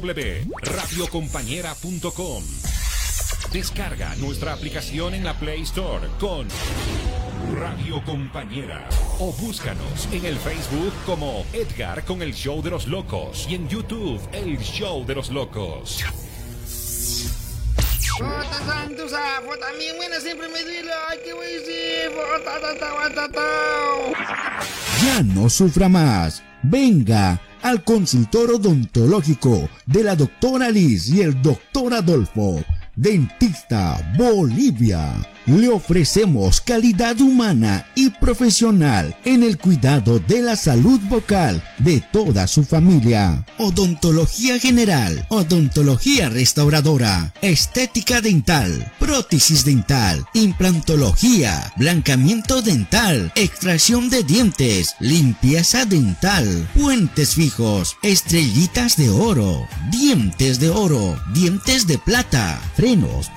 www.radiocompañera.com Descarga nuestra aplicación en la Play Store con Radio Compañera. O búscanos en el Facebook como Edgar con el Show de los Locos y en YouTube el Show de los Locos. también buena siempre me duele, ay qué Ya no sufra más. Venga al consultor odontológico de la doctora Liz y el doctor Adolfo Dentista Bolivia. Le ofrecemos calidad humana y profesional en el cuidado de la salud vocal de toda su familia. Odontología general, odontología restauradora, estética dental, prótesis dental, implantología, blancamiento dental, extracción de dientes, limpieza dental, puentes fijos, estrellitas de oro, dientes de oro, dientes de plata,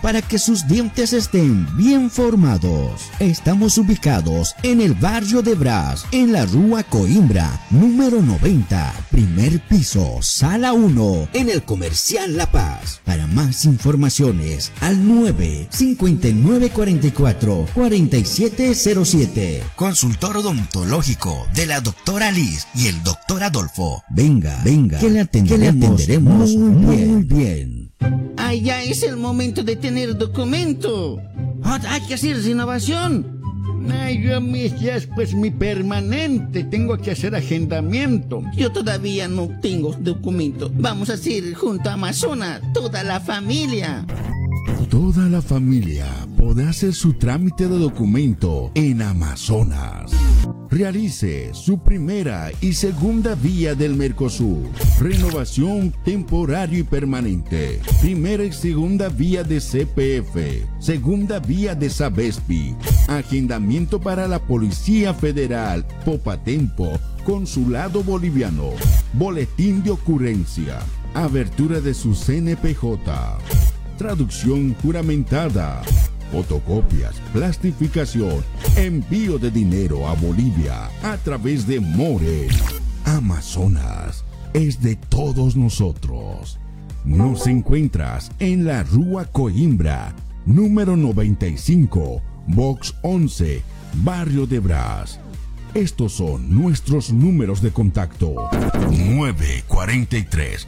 para que sus dientes estén bien formados. Estamos ubicados en el barrio de Bras, en la Rúa Coimbra, número 90, primer piso, sala 1, en el Comercial La Paz. Para más informaciones, al 9 59 44 4707. Consultor odontológico de la doctora Liz y el doctor Adolfo. Venga, venga, que le atenderemos, muy bien. Ay, ya es el momento de tener documento. Ah, hay que hacer renovación. Ay, yo mis es pues mi permanente. Tengo que hacer agendamiento. Yo todavía no tengo documento. Vamos a hacer junto a Amazonas, toda la familia. Toda la familia podrá hacer su trámite de documento en Amazonas. Realice su primera y segunda vía del Mercosur. Renovación temporario y permanente. Primera y segunda vía de CPF. Segunda vía de Sabespi. Agendamiento para la Policía Federal. Popatempo. Consulado Boliviano. Boletín de ocurrencia. Abertura de su CNPJ. Traducción juramentada fotocopias, plastificación, envío de dinero a Bolivia a través de More. Amazonas es de todos nosotros. Nos encuentras en la Rúa Coimbra, número 95, Box 11, Barrio de Brás. Estos son nuestros números de contacto. 943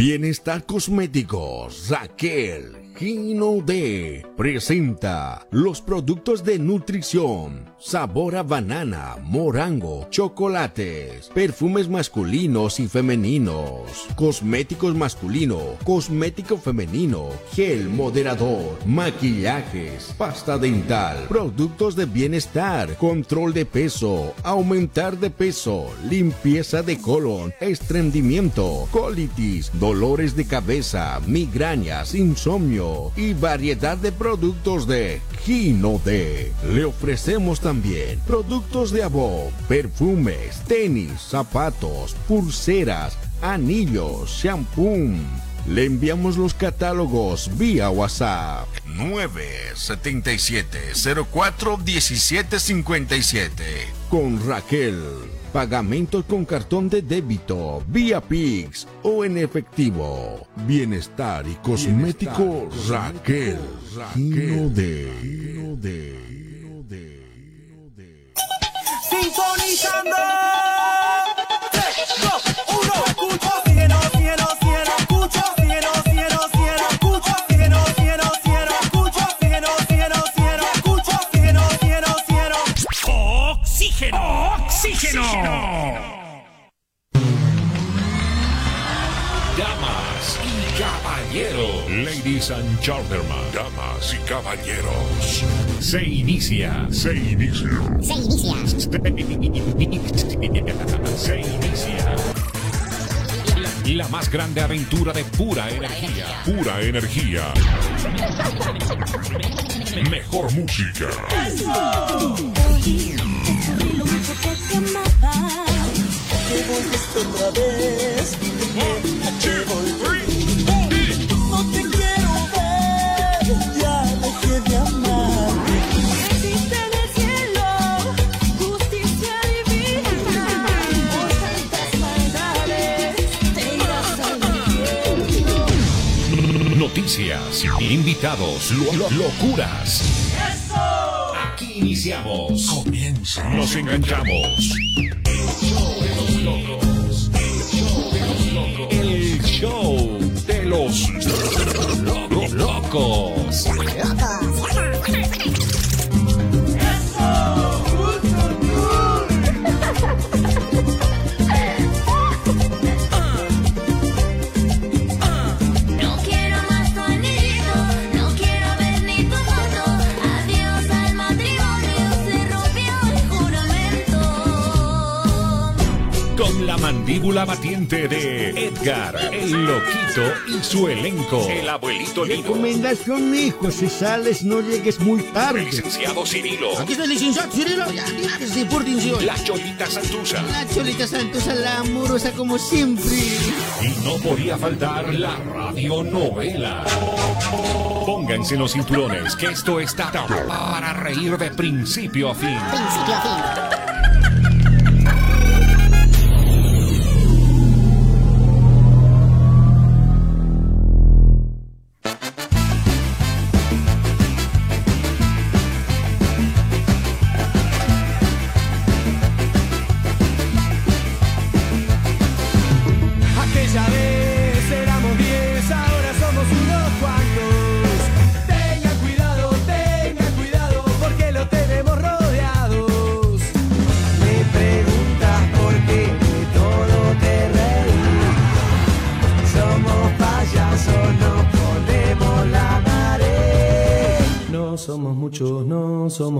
Bienestar Cosméticos Raquel Gino D. presenta los productos de nutrición, sabor a banana, morango, chocolates, perfumes masculinos y femeninos, cosméticos masculino, cosmético femenino, gel moderador, maquillajes, pasta dental, productos de bienestar, control de peso, aumentar de peso, limpieza de colon, estreñimiento, colitis, dolores de cabeza, migrañas, insomnio y variedad de productos de Gino D. Le ofrecemos también productos de Abo, perfumes, tenis, zapatos, pulseras, anillos, shampoo. Le enviamos los catálogos vía WhatsApp 977 04 1757 con Raquel. Pagamentos con cartón de débito, vía Pix o en efectivo. Bienestar y cosmético Raquel. Raquel. de, de, Sintonizando. Damas y caballeros. Ladies and gentlemen. Damas y caballeros. Se inicia. Se inicia. Se inicia. Se inicia. La más grande aventura de pura energía. Pura energía. Mejor música. que volviste otra vez. No te quiero ver, ya amar. El cielo justicia divina. Noticias, invitados, locuras. ¡Eso! Aquí iniciamos. Comienza. Nos enganchamos. El show de los locos. locos. La mandíbula batiente de Edgar, el loquito y su elenco. El abuelito Lino. Recomendación, hijo, si sales no llegues muy El tarde. licenciado Cirilo. Aquí está el licenciado Cirilo. Ya, ya, sí, por. La Cholita Santusa. La Cholita Santosa, la amorosa como siempre. Y no podía faltar la radionovela. Pónganse los cinturones, que esto está para reír de principio a fin. Principio a fin.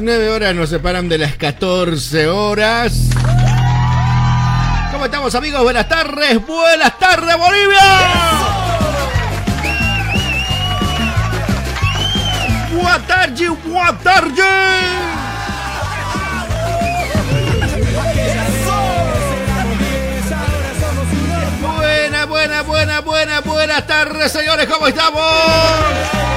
19 horas nos separan de las 14 horas. ¿Cómo estamos amigos? Buenas tardes, buenas tardes Bolivia. Buenas tardes, buenas tardes. Buena, buena, buena, buena, buenas tardes, señores, ¿cómo estamos?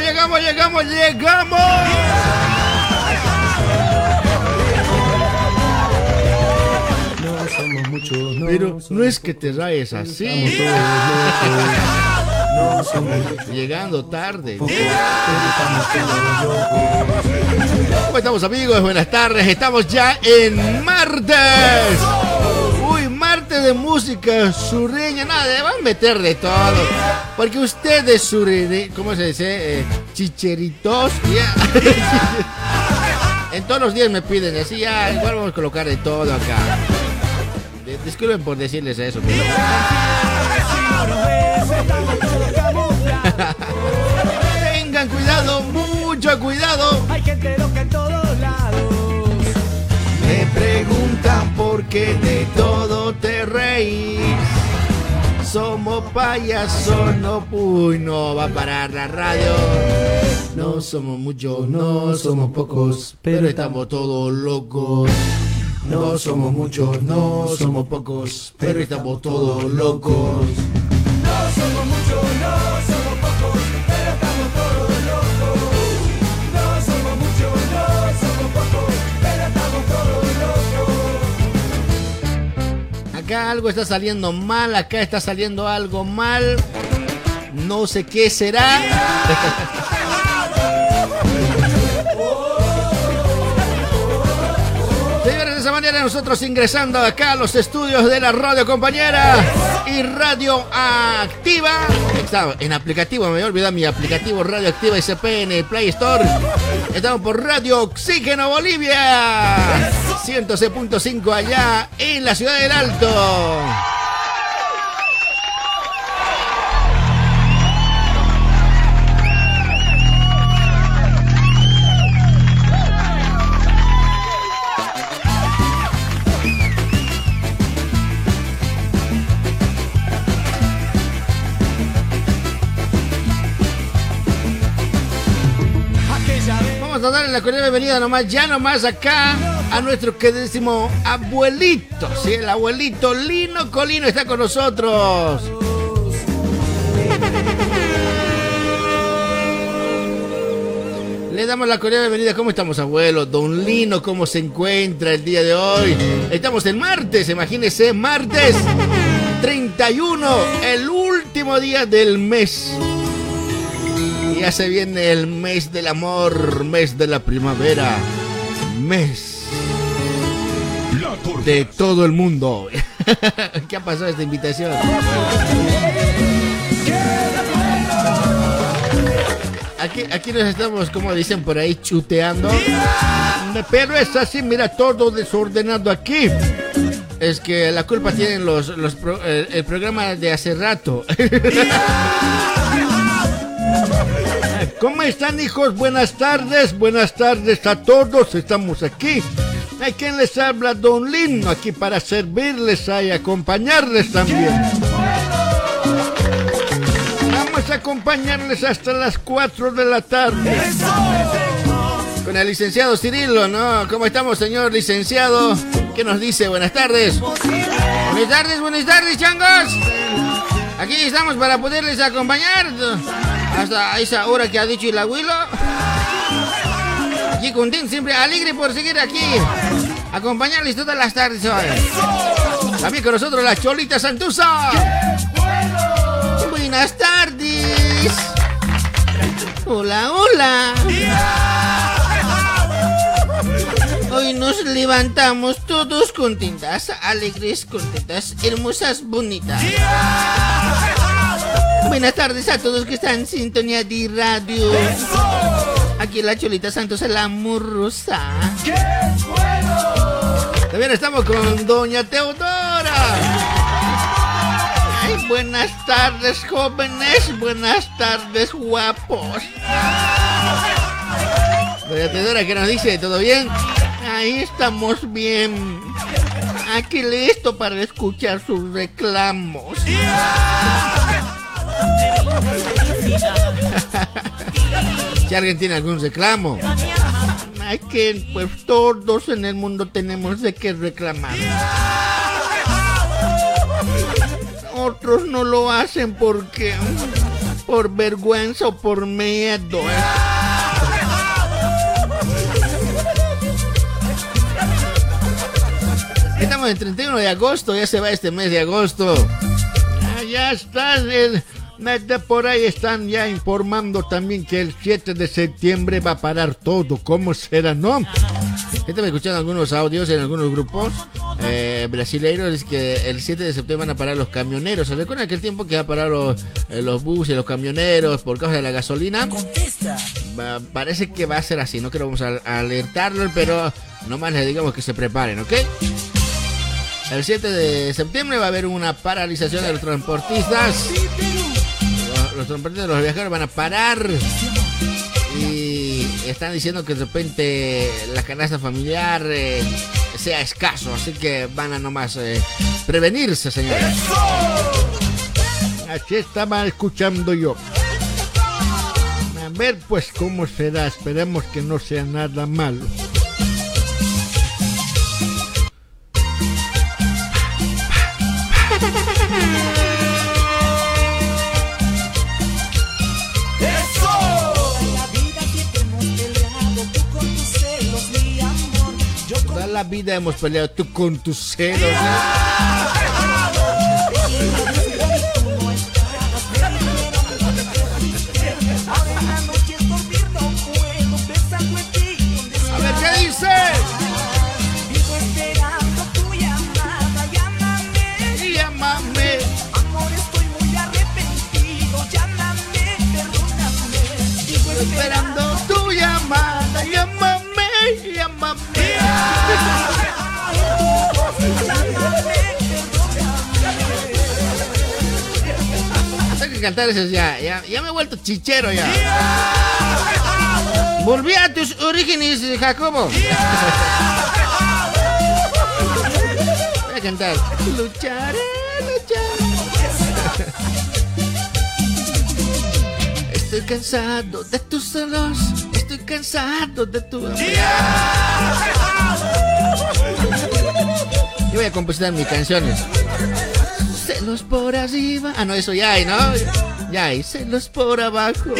Llegamos, llegamos, llegamos. No somos muchos, Pero no es que te rayes así. Llegando tarde. ¿Cómo estamos amigos? Buenas tardes. Estamos ya en martes. De música sureña. Nada, van a meter de todo. Porque ustedes sureños, ¿cómo se dice? Eh, chicheritos. en todos los días me piden así, ya, igual vamos a colocar de todo acá. De- Disculpen por decirles eso. pero- Tengan cuidado, mucho cuidado. Hay gente loca en todos lados. Me preguntan por qué de todo te reí. país. Somos payasos, no, uy, no va a parar la radio. No somos muchos, no somos pocos, pero estamos todos locos. No somos muchos, no somos pocos, pero estamos todos locos. Algo está saliendo mal, acá está saliendo algo mal. No sé qué será. esa manera nosotros ingresando acá a los estudios de la radio compañera y radio activa. Estaba en aplicativo, me voy a olvidar mi aplicativo Radio Activa SP en el Play Store. Estamos por Radio Oxígeno Bolivia. 106.5 allá en la ciudad del Alto. Vamos a darle la cordial bienvenida nomás, ya nomás acá a nuestro queridísimo abuelito. Sí, el abuelito Lino Colino está con nosotros. Le damos la cordial bienvenida. ¿Cómo estamos, abuelo? Don Lino, ¿cómo se encuentra el día de hoy? Estamos el martes, imagínese, martes 31, el último día del mes. Ya se viene el mes del amor, mes de la primavera, mes de todo el mundo. ¿Qué ha pasado esta invitación? Aquí, aquí nos estamos, como dicen por ahí, chuteando. Pero es así, mira, todo desordenado aquí. Es que la culpa tienen los, los pro- el, el programa de hace rato. ¿Cómo están, hijos? Buenas tardes, buenas tardes a todos. Estamos aquí. ¿A quién les habla? Don Lino, aquí para servirles y acompañarles también. Vamos a acompañarles hasta las 4 de la tarde. Con el licenciado Cirilo, ¿no? ¿Cómo estamos, señor licenciado? ¿Qué nos dice? Buenas tardes. Buenas tardes, buenas tardes, changos. Aquí estamos para poderles acompañar hasta esa hora que ha dicho el abuelo. Aquí contento, siempre alegre por seguir aquí. Acompañarles todas las tardes hoy. También con nosotros la Cholita Santusa. Buenas tardes. Hola, hola. Hoy nos levantamos todos contentas, alegres, contentas, hermosas, bonitas. Buenas tardes a todos que están en sintonía de radio. Aquí la Cholita Santos, la amorosa. También estamos con Doña Teodora. Ay, buenas tardes, jóvenes. Buenas tardes, guapos. Doña Teodora, ¿qué nos dice? ¿Todo bien? Ahí estamos bien. Aquí listo para escuchar sus reclamos. Si alguien tiene algún reclamo. Hay que, pues todos en el mundo tenemos de qué reclamar. Otros no lo hacen porque por vergüenza o por miedo. ¿eh? Estamos en 31 de agosto, ya se va este mes de agosto. Ah, ya están, el, de por ahí están ya informando también que el 7 de septiembre va a parar todo. ¿Cómo será, no? Estaba escuchando algunos audios en algunos grupos eh, brasileiros es que el 7 de septiembre van a parar los camioneros. ¿Se recuerdan aquel tiempo que va a parar los, eh, los buses, los camioneros por causa de la gasolina? Va- parece que va a ser así. No quiero vamos a, a alertarlo, pero nomás les digamos que se preparen, ¿ok? El 7 de septiembre va a haber una paralización de los transportistas. Los, los transportistas, los viajeros van a parar. Y están diciendo que de repente la canasta familiar eh, sea escaso, así que van a nomás eh, prevenirse, señores. Así estaba escuchando yo. A ver, pues, cómo será. Esperemos que no sea nada malo. La vida hemos peleado tú con tus celos. Cantar eso ya, ya, ya me he vuelto chichero ya. Volví a tus orígenes, Jacobo. Voy a cantar. Lucharé, lucharé. Estoy cansado de tus celos. Estoy cansado de tu. Yo voy a compositar mis canciones. Celos por arriba. Ah, no, eso ya hay, ¿no? Ya hay. Celos por abajo.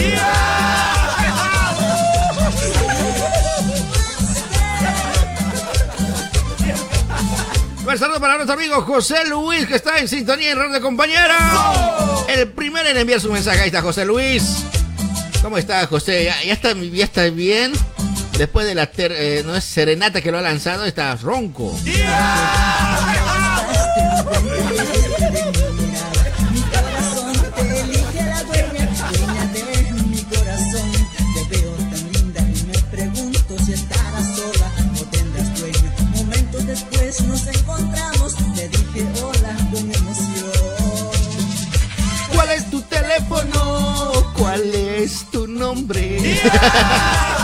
Un saludo para nuestro amigo José Luis, que está en sintonía en Radio Compañera. El primero en enviar su mensaje. Ahí está José Luis. ¿Cómo está, José? ¿Ya, ya está, ya está bien? Después de la ter- eh, no es serenata que lo ha lanzado, está ronco. ¿Cuál es tu teléfono? ¿Cuál es tu nombre? ¿Cuál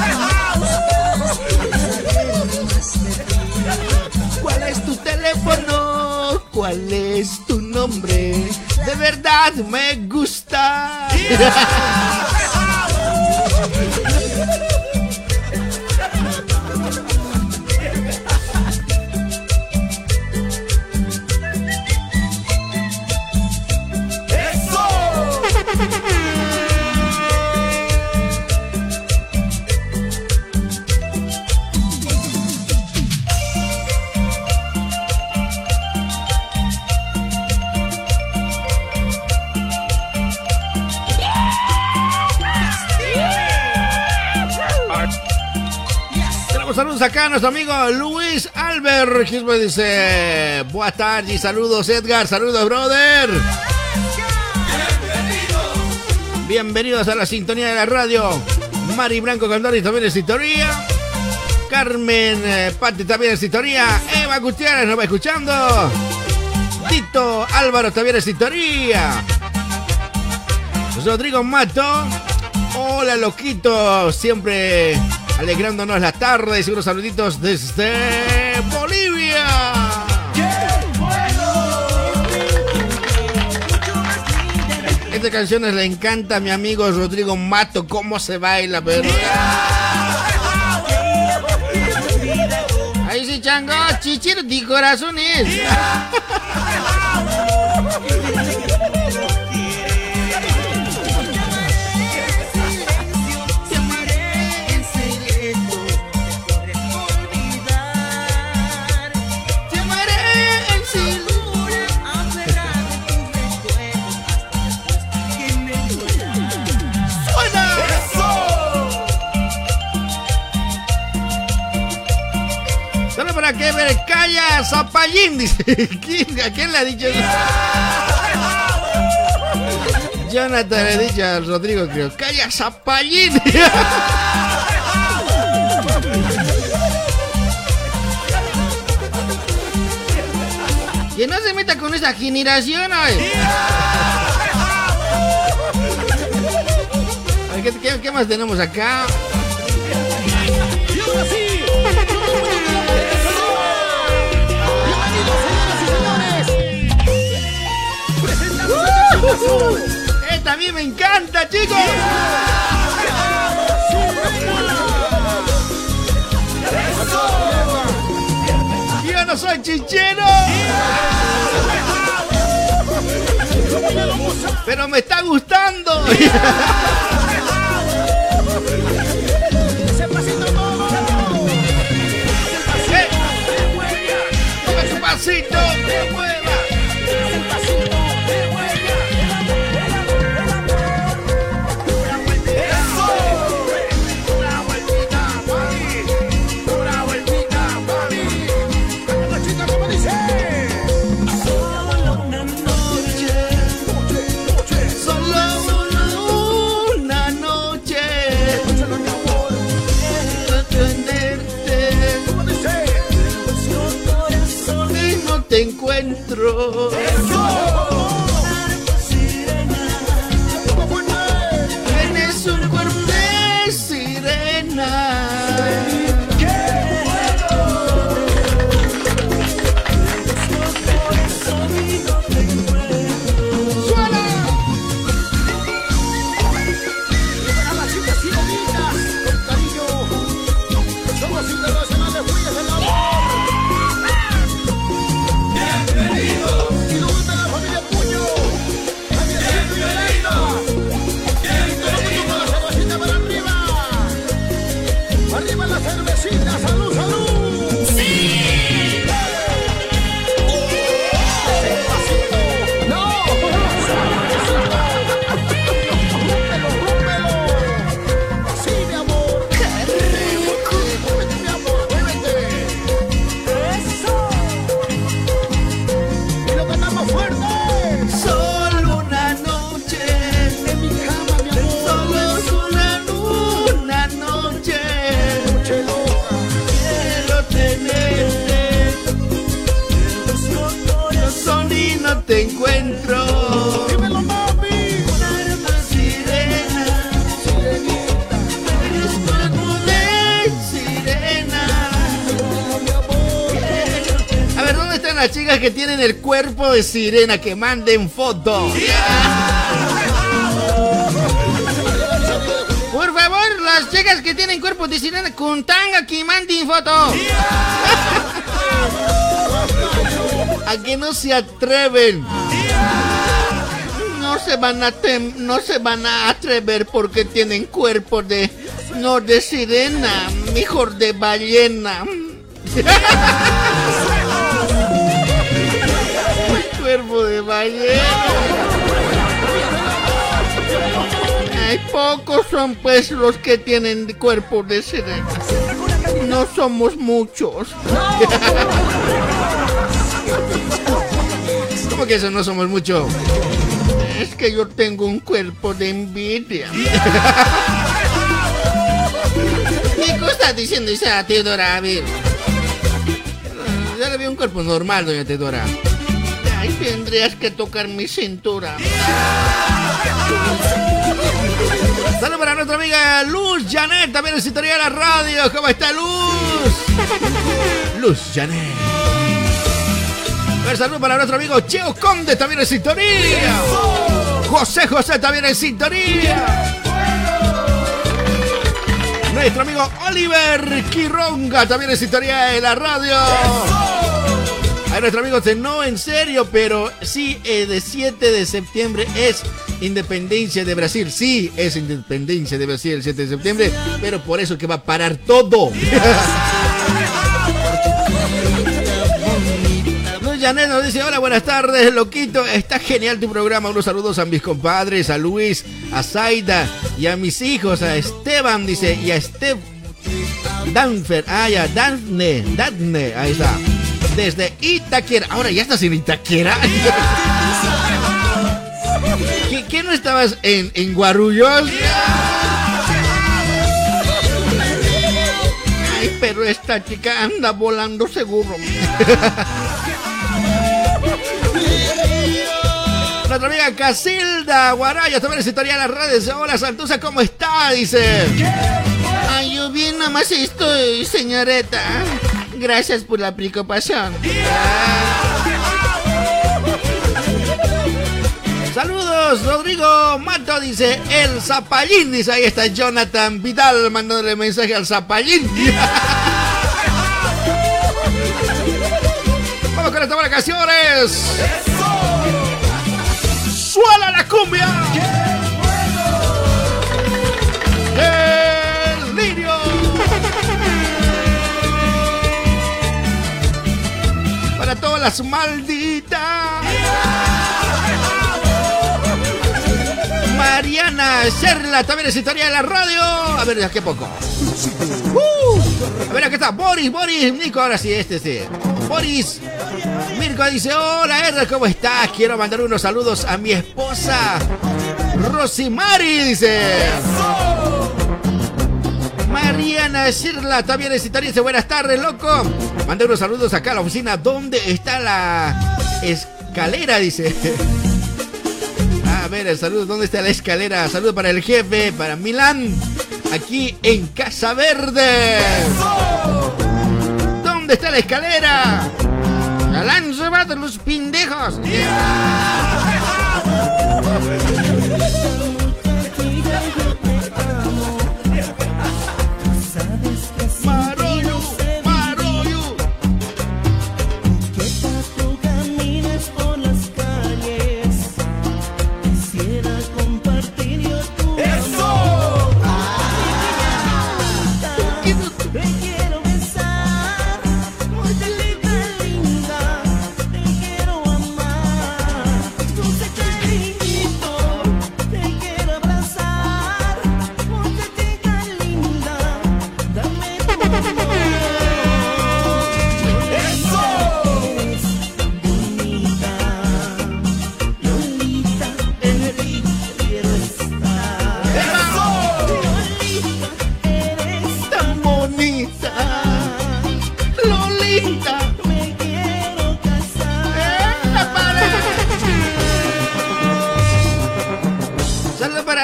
De verdad me gusta. Acá nuestro amigo Luis Albert. Me dice: Buenas tardes, saludos Edgar, saludos brother. Bienvenidos a la sintonía de la radio. Mari Blanco Candori también en sintonía. Carmen eh, Pati también en sintonía. Eva Gutiérrez nos va escuchando. Tito Álvaro también en sintonía. Rodrigo Mato. Hola, loquito. Siempre alegrándonos la tarde. Y unos saluditos desde Bolivia. Esta canción le encanta a mi amigo Rodrigo Mato. Cómo se baila, pero. Ahí sí, chango. Chichiro de corazones. Para que ver calla Zapallín, dice. ¿Quién- ¿A quién le ha dicho eso? Jonathan le ha dicho a Rodrigo, creo. ¡Calla Zapallín! Que no se meta con esa generación, ¿Qué, qué- qué más tenemos acá? Esta a mí me encanta, chicos. Yo no soy chichero. Pero me está gustando. ¡Eh! Mueve su pasito. Que tienen el cuerpo de sirena? Que manden fotos. Por favor, las chicas que tienen cuerpo de sirena con tanga que manden foto. A que no se atreven. No se van a no se van a atrever porque tienen cuerpo de no de sirena, mejor de ballena. de ballena. Hay pocos son pues los que tienen cuerpo de sirena. No somos muchos. ¿Cómo que eso no somos muchos? Es que yo tengo un cuerpo de envidia. ¿Qué cosa está diciendo esa Teodora? A ver. Ya le vi un cuerpo normal, doña Teodora. Tendrías que tocar mi cintura. Saludos para nuestra amiga Luz Janet, también en sintonía de la radio. ¿Cómo está Luz? Luz Janet. Un saludo para nuestro amigo Cheo Conde, también en sintonía. José José, también en sintonía. Nuestro amigo Oliver Quironga, también en sintonía de la radio. A nuestro amigo dice, no en serio, pero sí, eh, de 7 de septiembre es independencia de Brasil. Sí, es independencia de Brasil el 7 de septiembre, pero por eso que va a parar todo. Luz Janet nos dice, hola, buenas tardes, loquito, está genial tu programa. Unos saludos a mis compadres, a Luis, a Zaida y a mis hijos, a Esteban, dice, y a Steph Danfer, ah, ya, Dafne, Dafne, ahí está. Desde Itaquera. Ahora ya estás en Itaquera. ¿Qué, qué no estabas en, en Guarullos? Ay, pero esta chica anda volando seguro. Nuestra amiga Casilda Guaraya también de las redes. Hola Santusa, ¿cómo está? Dice. Ay, yo bien nada más estoy, señorita. Gracias por la preocupación. Saludos, Rodrigo Mato dice el Zapallín. Dice ahí está Jonathan Vidal mandándole mensaje al Zapallín. Vamos con estas vacaciones. ¡Suela la cumbia! Para todas las malditas. Mariana Serla también es historia de la radio. A ver, ya qué poco. Uh, a ver, aquí está. Boris, Boris, Nico, ahora sí, este sí. Boris. Mirko dice, hola Edgar, ¿cómo estás? Quiero mandar unos saludos a mi esposa. Rosimari, dice. Mariana Shirla también es. Dice, buenas tardes, loco. Mandé unos saludos acá a la oficina. ¿Dónde está la escalera? Dice. A ver, el saludo. ¿Dónde está la escalera? Saludo para el jefe, para Milán. Aquí en Casa Verde. ¿Dónde está la escalera? Han llevado los pendejos.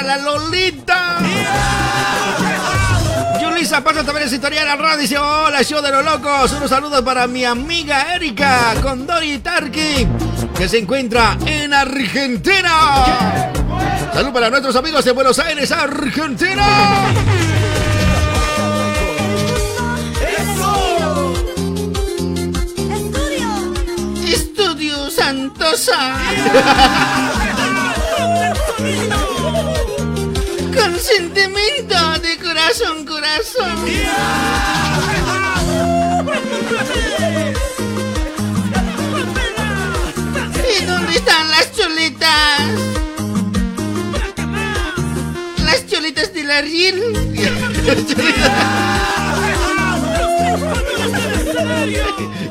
La Lolita. Yulisa pasa también es historia de la radio. Dice: Hola, show de los locos. Unos saludos para mi amiga Erika con Dori Tarki, que se encuentra en Argentina. Salud para nuestros amigos de Buenos Aires, Argentina. Estudio Santosa. Con sentimiento de corazón, corazón. ¿Y dónde están las cholitas? Las cholitas de la riel.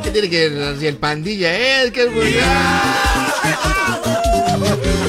¿Qué tiene que ver el pandilla, eh? ¿Qué Hace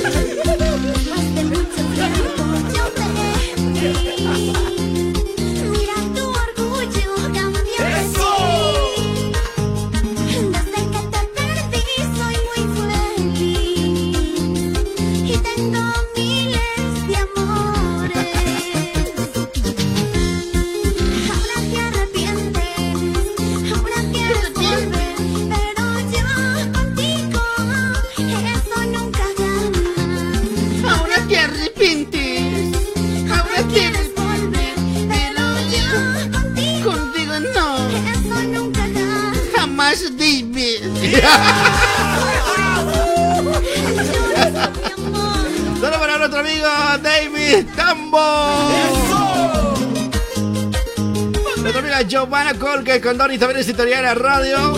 Donny también es italiana radio.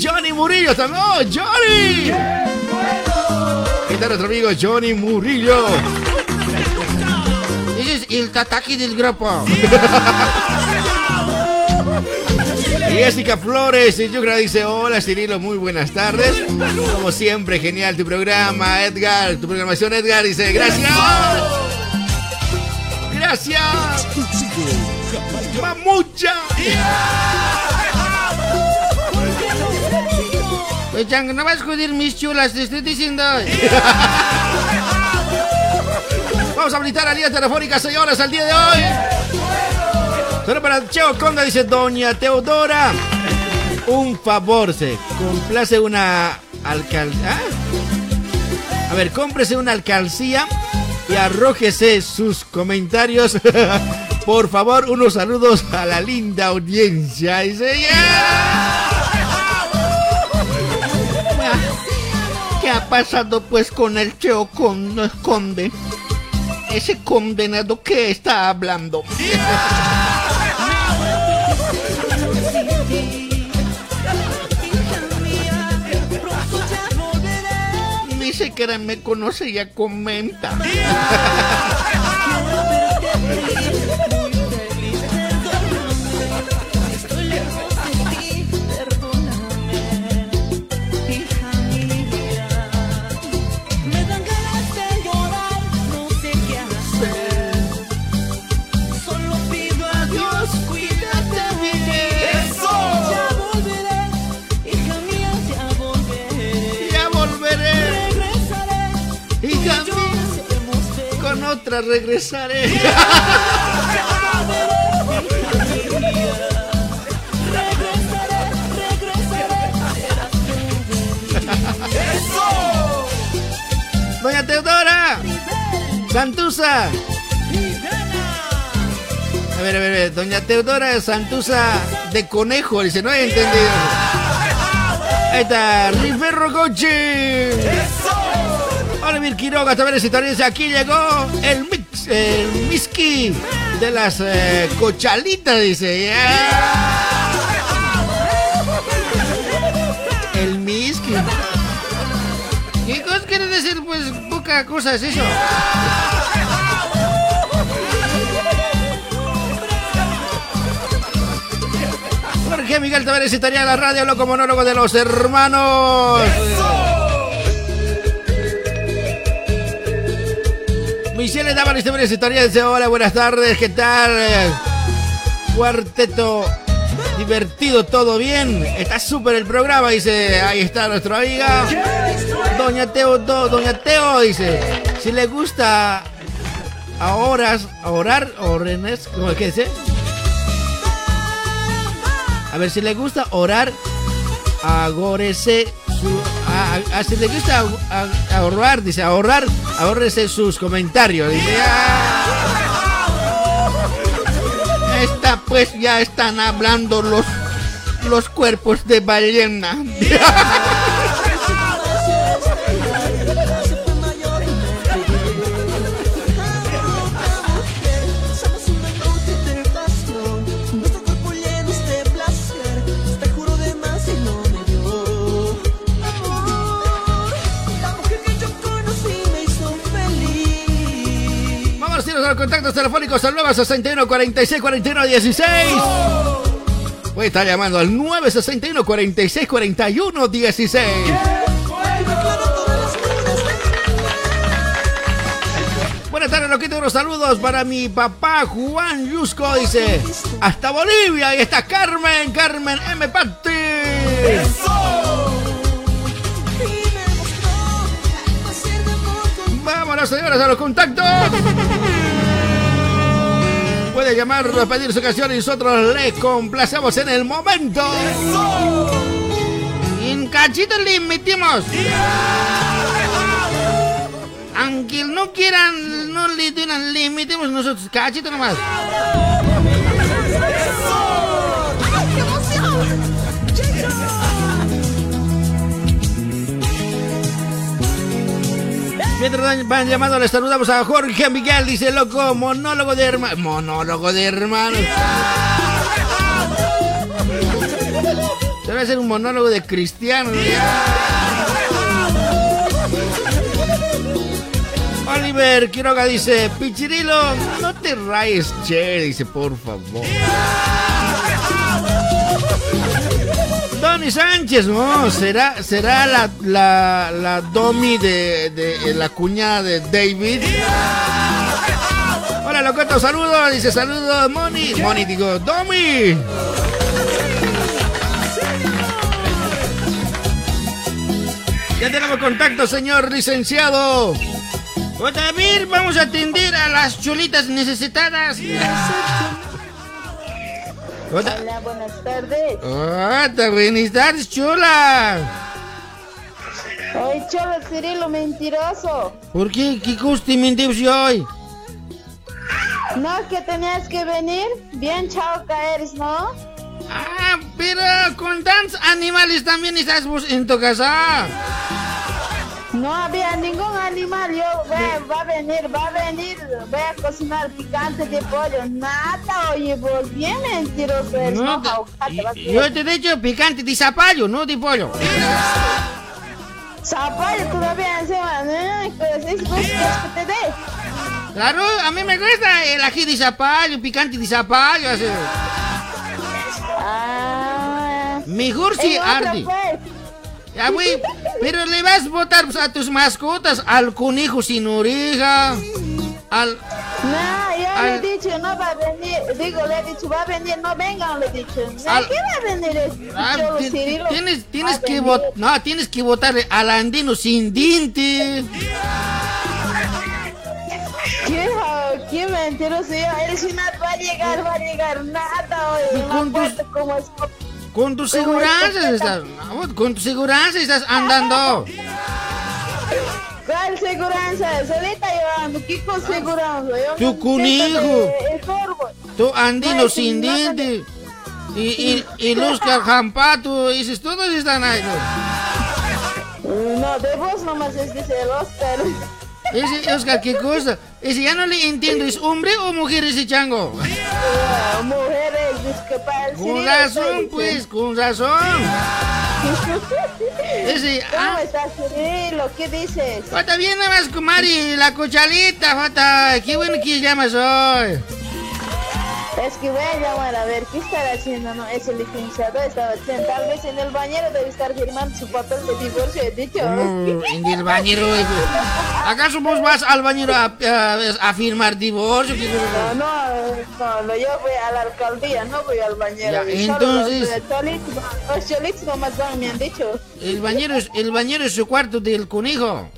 Johnny Murillo también. ¡Oh, Johnny! ¿Qué tal nuestro amigo Johnny Murillo? Ese es el tataki del grupo. Jessica Flores y Yucra dice, hola Cirilo, muy buenas tardes. Como siempre, genial tu programa, Edgar. Tu programación, Edgar, dice, gracias. Gracias. Mamucha. Pues Chang, no vas a joder mis chulas, te estoy diciendo. Vamos a habilitar la línea telefónica, señores, al día de hoy. Solo para Cheo Conga dice Doña Teodora. Un favor, se complace una alcaldía. A ver, cómprese una alcancía y arrójese sus comentarios. Por favor, unos saludos a la linda audiencia. Dice. ¿Qué ha pasado pues con el Cheo con, Conde? Ese condenado que está hablando. Dice que me conoce y ya comenta. Regresaré. Doña Teodora. Santusa. A ver, a ver, a ver. Doña Teodora Santusa de conejo. Dice, no he entendido. Ahí está. Riferro Coche. Oliver Quiroga también es. Aquí llegó el el Miski de las eh, cochalitas, dice. El Miski. ¿Qué cosa quiere decir? Pues poca cosa es eso. Jorge Miguel Tavares estaría la radio loco monólogo de los hermanos. Michelle Dávalos estaría dice hola, buenas tardes, ¿qué tal? Cuarteto divertido, todo bien. Está súper el programa, dice. Ahí está nuestra amiga. Doña Teo, do- Doña Teo dice, si le gusta a horas, orar, o Renes, ¿cómo es que dice? A ver, si le gusta orar, agórrese su... A, si le gusta ahorrar, dice, ahorrar, ahórrese sus comentarios. Dice. Esta pues ya están hablando los, los cuerpos de ballena. Contactos telefónicos al 961 46 41 16. Puede estar llamando al 961 46 41 16. Buenas tardes, Loquito. Unos saludos para mi papá Juan Yusco. Dice: Hasta Bolivia. Ahí está Carmen, Carmen M. Patti. Vámonos, señores, a los contactos. Puede llamar a pedir su canción y nosotros le complacemos en el momento. En cachito le metimos. Aunque no quieran, no le digan, le metemos nosotros. Cachito nomás. Mientras van- llamando, le saludamos a Jorge Miguel. Dice loco, monólogo de hermanos. Monólogo de hermanos. Debe ser un monólogo de cristiano. Oliver Quiroga dice, Pichirilo, no te rayes, che, dice, por favor. Donny Sánchez, no, será, será la, la, la Domi de, de la cuñada de David. Hola, locoto, saludos, dice, saludos, Moni. Moni, digo, Domi. Ya tenemos contacto, señor licenciado. Otavir, vamos a atender a las chulitas necesitadas. Hola, Hola, buenas tardes. Hola, buenas tardes, chula. Oye, cholo Cirilo, mentiroso. ¿Por qué? ¿Qué cosa te mentí hoy? No, que tenías que venir. Bien chao caeres, ¿no? Ah, pero con tantos animales también estás vos en tu casa. No había ningún animal. Yo ve, va a venir, va a venir. Voy a cocinar picante de pollo. Nada, oye, vos bien mentiroso eres. No, te- Jaucate. Yo te he dicho picante de zapallo, no de pollo. Zapallo todavía encima. ¿eh? Pues, ¿es vos quieres que te dé? Claro, a mí me gusta el ají de zapallo, picante de zapallo. así. Ah. Mejor si otra, arde. pues. Ya, güey, pero le vas a botar pues, a tus mascotas, al conejo sin oreja, al... No, yo Al- le he dicho, no va a venir. Digo, le he dicho, va a venir, no vengan, le he dicho. ¿A Al- qué va a venir Ah, tienes, tienes que votar, no, tienes que votarle al andino sin diente. ¿Qué, qué mentiroso? Eres una, va a llegar, va a llegar nada, Una puerta como es. Con tu ¿Cómo seguranza es que- estás, con tu seguranza estás andando. ¿Cuál seguranza? Solita yo ando, ¿qué con seguranza? Yo Tu estorbo. Tu andino sin sí, no, diente. Y, y, y los Jampato, dices, todos están ahí. No, de vos nomás es dice el Oscar. Ese Oscar, ¿qué cosa? Ese ya no le entiendo, ¿es hombre o mujer ese chango? Mujeres, el Con razón, pues, con razón. Ese, ¿Cómo ah, estás, Cirilo? ¿Qué dices? Jota, bien nada más, Mari, la cochalita, Jota. Qué bueno que llamas hoy. Es que voy a llamar a ver qué estará haciendo, ¿no? Ese licenciado estaba haciendo, tal vez en el bañero debe estar firmando su papel de divorcio, he dicho. Mm, en el bañero. eh, ¿Acaso vos vas al bañero a, a- a firmar divorcio? No, no, no, yo voy a la alcaldía, no voy al bañero. Ya, Y solo los, entonces- cholitos, los cholitos nomás van, me han dicho. El bañero, es, el bañero es su cuarto del conejo.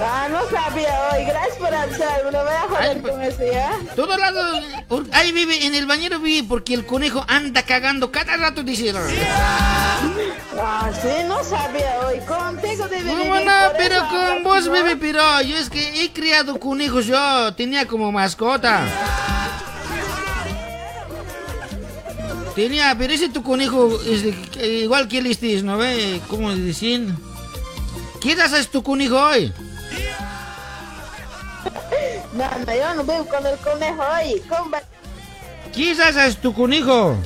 Ah, no sabía hoy, gracias por avisar, me lo voy a joder Ay, pues- con eso, ¿ya? Todo lado, ahí vive, en el bañero vive porque el conejo anda cagando cada rato, dice. Ah, sí, no sabía hoy, contigo debe No, vivir, no, pero eso con vos ¿no? vive, pero yo es que he criado conejos yo, tenía como mascota. Tenía, pero ese tu conejo es eh, igual que el este, ¿no ve? ¿Cómo decir? ¿Qué haces tu conejo hoy? No, no, yo no vivo con el conejo hoy, ¿cómo va? ¿Qué haces tu conejo?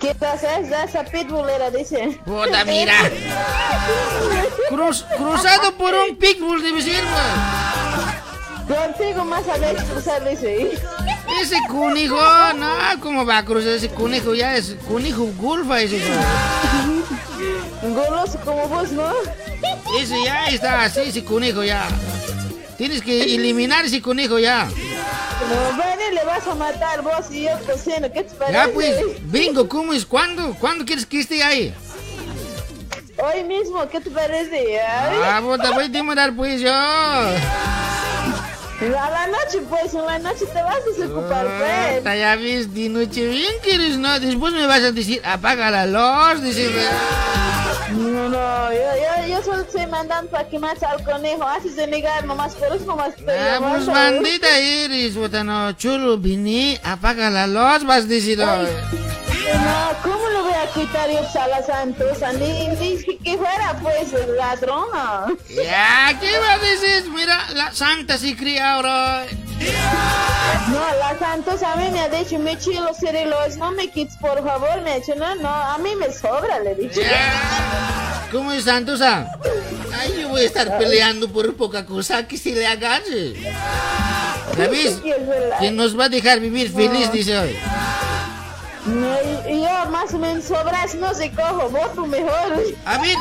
¿Qué pasa? Es esa pitbullera, dice. Puta, mira. Cruz- cruzado por un pitbull ser, pues. Contigo más a ver cruzar, dice. Ese conejo, no, ¿cómo va a cruzar ese conejo? Ya es conejo golfa ese. Goloso como vos, ¿no? Ese ya está así, ese conejo ya. Tienes que eliminar ese conejo ya. No, bueno, le vas a matar vos y yo cocino, ¿qué te parece? Ya pues, vengo, ¿cómo es? ¿Cuándo? ¿Cuándo quieres que esté ahí? Hoy mismo, ¿qué te parece? Ay, Ah, puta, voy a demorar pues yo. A la noche, pues, en la noche te vas a desocupar, pues. Puta, ya ves, de noche bien quieres, ¿no? Después me vas a decir, apaga la luz, dice. No, no, yo, yo, yo solo estoy mandando para que mates al conejo, haces de negar nomás, por eso nomás estoy Ah, pues bandita eres, puta, no, chulo, vine, apaga la luz, vas. Ay. No, ¿cómo lo voy a quitar yo a la santosa? Ni, ni que fuera, pues, ladrona. Ya, ¿qué vas a decir? Mira, la santa se cría ahora. No, la santosa a mí me ha dicho, mi chilo Cirilo, no me quites, por favor, me ha dicho, no, no, a mí me sobra, le he dicho. Ya. ¿Cómo es, Santosa? Ay, yo voy a estar peleando por poca cosa que se le agarre. ¿Ya ves? Sí, es verdad. Que nos va a dejar vivir feliz, dice hoy. No, y, y yo más o menos sobras, no se cojo, voto mejor. A ver,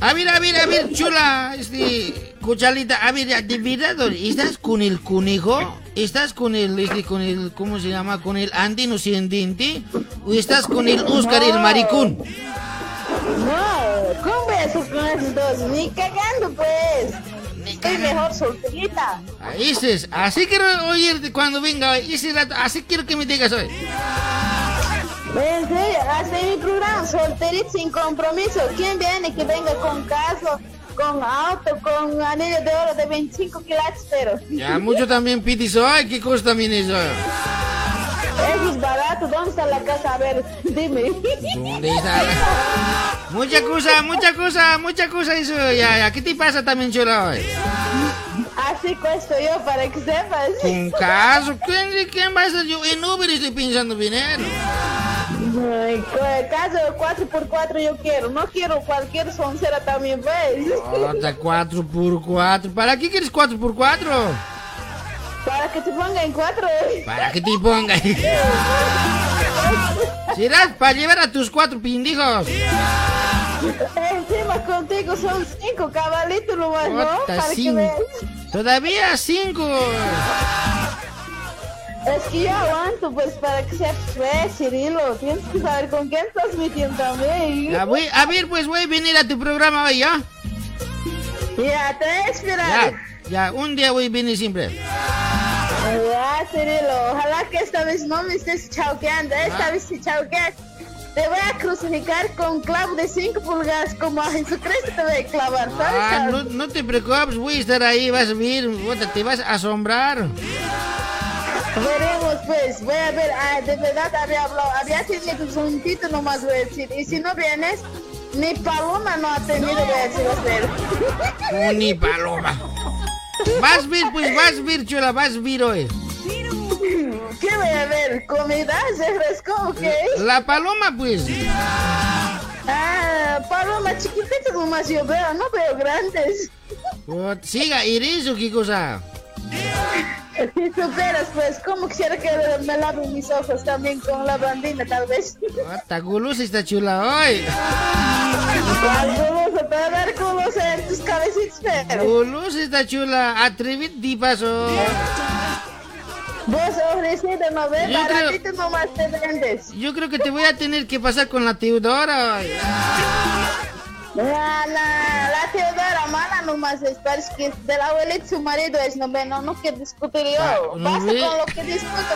a ver, a ver, a ver, chula, este, cuchalita, a ver, verdad, ¿estás con el conejo? ¿Estás con el, este, con el, ¿cómo se llama? ¿Con el andino sin diente? ¿O estás con el Oscar el maricón? No, ¿cómo voy a hacer con esos dos? Ni cagando, pues. Estoy mejor solterita. Ahí es, así quiero oírte cuando venga ese rato, así quiero que me digas hoy. En serio, mi programa, solterito sin compromiso. ¿Quién viene que venga con caso, con auto, con anillo de oro de 25 quilates, pero Ya, mucho también pitis. Ay, ¿qué cosa también eso? eso es barato. ¿Dónde está la casa? A ver, dime. ¿Dónde está? Mucha cosa, mucha cosa, mucha cosa eso. Ya, ya. ¿Qué te pasa también, chula? hoy? Así cuesto yo para que sepas. Un caso. ¿Quién, quién va a ser yo? En Uber estoy pensando dinero. Ay, cu- caso 4x4 yo quiero. No quiero cualquier soncera también, ¿ves? Otra 4x4. ¿Para qué quieres 4x4? Para que te ponga en 4. Para que te ponga. Serás para llevar a tus cuatro pindijos. Encima contigo son 5 cabalitos nomás, ¿no? Para cinco. Todavía cinco. Es que yo aguanto, pues, para que sepas, pues, Cirilo. Tienes que saber con quién estás metiendo también. Ya voy, a ver, pues voy a venir a tu programa hoy, ¿ya? Ya, te voy a Ya, un día voy a venir siempre. Ya, Cirilo. Ojalá que esta vez no me estés chauqueando. Esta Ah. vez si chauqueas, te voy a crucificar con clavo de 5 pulgadas. Como a Jesucristo te voy a clavar, ¿sabes? Ah, no, no te preocupes, voy a estar ahí, vas a ver, te vas a asombrar. Veremos, pues. Voy a ver. Ah, de verdad había hablado. Había tenido un título nomás, voy a decir. Y si no vienes, ni Paloma no ha tenido, voy a decir. Ni paloma. Vas a ver, pues vas a ver, chula, vas a ver hoy. ¿Qué voy a ver? ¿Comida? ¿Refresco? ¿Ok? La paloma, pues. Ah, Paloma chiquititas nomás yo veo, no veo grandes. Puta, Siga, ¿eres o qué cosa? Si superas, pues, ¿cómo quisiera que me laven mis ojos también con la bandina, tal vez? Puta, gulosa está chula hoy. ¿Cuál guloso? Te va a dar guloso en tus cabecitos, pero... Gulosa está chula, atrévete, di paso. Vos ofrecido, ¿no ves? Yo creo- Baratito nomás te vendes. Yo creo que te voy a tener que pasar con la Teodora. La, la, la Teodora mala nomás es, parece que del abuelito su marido es, no ve, no, no quiero discutir Ah, yo. no Basta con lo que discuto.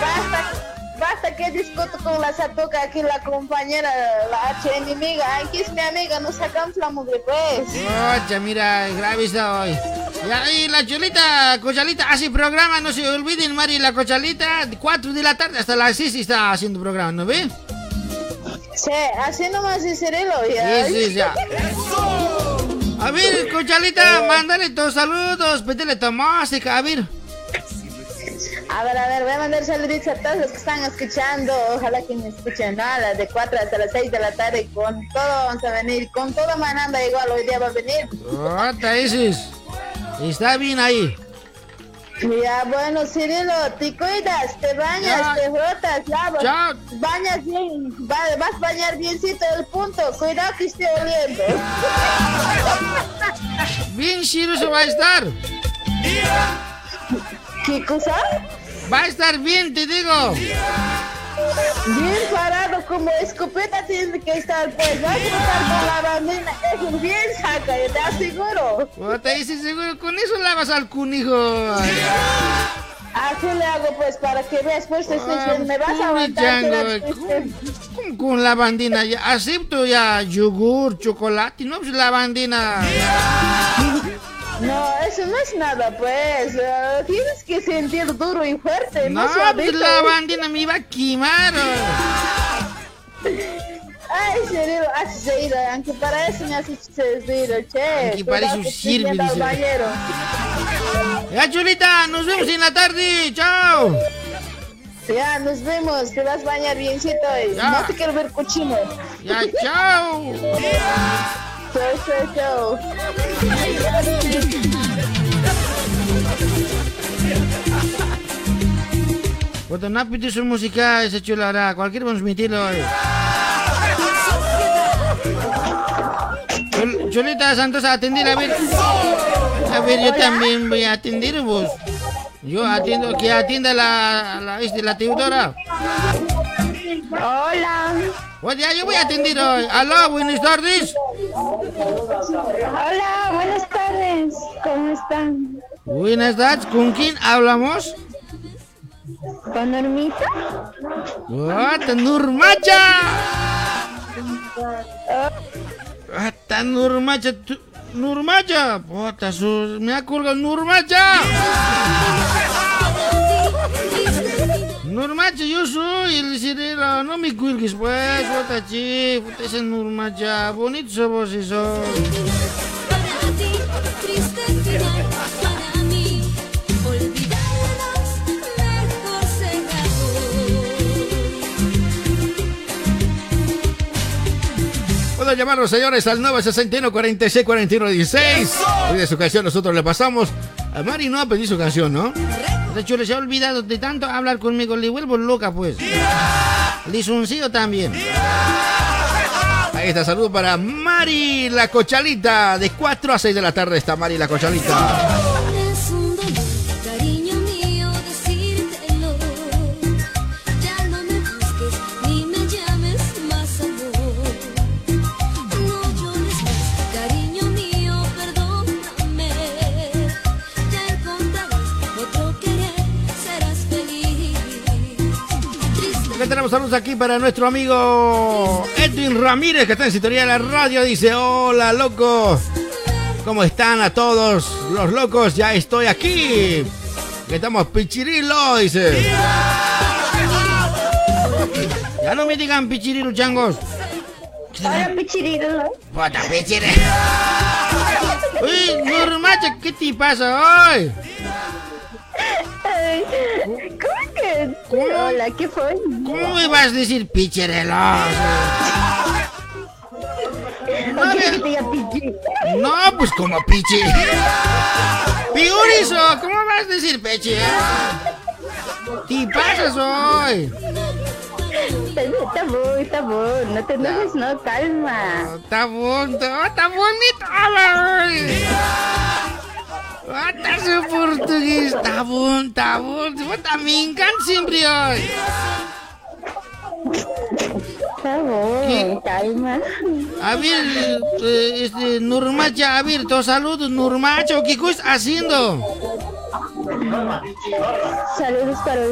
Basta, basta que discuto con la Satoca aquí, la compañera, la H enemiga. Aquí es mi amiga, nos sacamos la mugre, pues. Ocha, mira, grave está hoy. Y la chulita, cochalita, hace programa, no se olviden, Mari, la cochalita, 4 de la tarde hasta las 6 está haciendo programa, ¿no ve? Sí, así nomás es Cirilo, ya. Sí, sí, ya. A ver, cochalita, mándale tus saludos, pétele tu música, a ver. A ver, a ver, voy a mandar saluditos a todos los que están escuchando. Ojalá que me escuchen nada, de 4 hasta las 6 de la tarde. Con todo vamos a venir, con todo mananda igual hoy día va a venir. Ota, ese es. Está bien ahí. Ya, bueno, Cirilo, te cuidas, te bañas, Ya. te frotas, lavas. Chao. Bañas bien, va- vas a bañar biencito el punto. Cuidado que esté oliendo. Bien chiroso va a estar. ¿Qué cosa? Va a estar bien, te digo. Bien parado, como escopeta tiene que estar, pues. Vas a frotar con la bandina, eso bien saca, yo te aseguro. Ota, ese seguro, con eso lavas al cunijo. Así le hago, pues, para que veas, pues, este, Ah, me vas a aguantar. te das, ¿cómo- este, cómo Con la bandina, ya acepto ya yogur, chocolate, no, pues la bandina. No, eso no es nada, pues. eh, tienes que sentir duro y fuerte, no, No, pues la bandina me iba a quemar. Ay, serio, haces reír, aunque para eso me haces reír, che. Aunque para eso sirve, dice. bañero. Ya, chulita, nos vemos en la tarde. Chao. Ya, nos vemos, te vas a bañar biencito Ya. no te quiero ver cochino. Ya, chao. Puta, no apetece su música, esa chula, ahora. Cualquier meterlo. Chul- Chulita Santos, atender, a ver. A ver, yo también voy a atender vos. Yo atiendo, que atienda la, la, este, la Teodora. Hola. Oye, ya, yo voy a atender hoy. Aló, buenas tardes. Hola, buenas tardes. ¿Cómo están? Buenas tardes, ¿con quién hablamos? ¿Con Normita? ¡Ata Nurmacha! ¡Ata Nurmacha! tu- ¡Nurmacha! ¡Puta, su... me ha colgado Nurmacha! Nurmacha, yo soy el sireno, no me cuelgues pues, puta chi, puta ese Nurmacha, bonito su voz eso. Para ti, triste final, Pueden llamarnos, señores, al 961 46 41 16. Pide su canción, nosotros le pasamos. A Mari no ha pedido su canción, ¿no? De hecho, les ha olvidado de tanto hablar conmigo, le vuelvo loca, pues. Lisoncillo también. Ahí está, saludo para Mari la Cochalita. De 4 a 6 de la tarde está Mari la Cochalita. Tenemos saludos aquí para nuestro amigo Edwin Ramírez, que está en sintonía de la radio. Dice, hola, locos. ¿Cómo están a todos los locos? Ya estoy aquí. Estamos pichirilo, dice. Ya no me digan pichirilo, changos. Hola, pichirilo. Puta, pichirilo. Uy, Normacha, ¿qué te pasa hoy? Ay, ¿Cómo que? ¿Cómo? Hola, ¿qué fue? ¿Cómo me vas a decir pichirilo? ¿No pichi? No, pues como pichi. Piurizo, ¿cómo vas a decir pechi? eh? ¿Te pasas hoy? Está bueno, está bueno. No te enojes, no, calma. Está bonito, está bonito. Está su portugués, bueno. Puta, Me encanta siempre hoy. Está bueno, calma. A ver, eh, este, Nurmacha, a ver, te saludo, Nurmacha, ¿qué estás haciendo? Saludos para...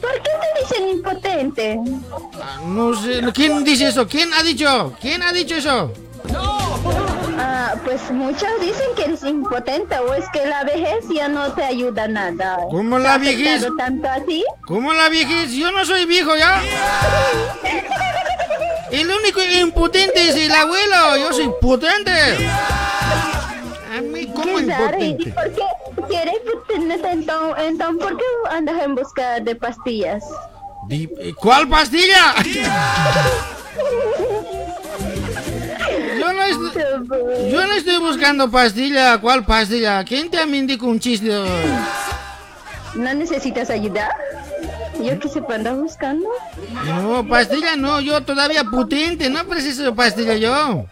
¿Por qué te dicen impotente? Ah, No sé, ¿quién dice eso? ¿Quién ha dicho? ¿Quién ha dicho eso? Ah, pues muchos dicen que eres impotente o es que la vejez ya no te ayuda nada. ¿Cómo ¿Te la vejez? tanto a ti? ¿Cómo la viejez? Yo no soy viejo ya. El único impotente es el abuelo. Yo soy potente. A mí, ¿cómo Qué raro, ¿Y impotente? por qué si eres impotente entonces, entonces por qué andas en busca de pastillas? ¿Cuál pastilla? Yo no, estoy, buscando pastilla. ¿Cuál pastilla? ¿Quién te me indica un chiste? ¿No necesitas ayuda? Yo que sepa, andas buscando. No, pastilla no. Yo todavía potente. No preciso de pastilla yo.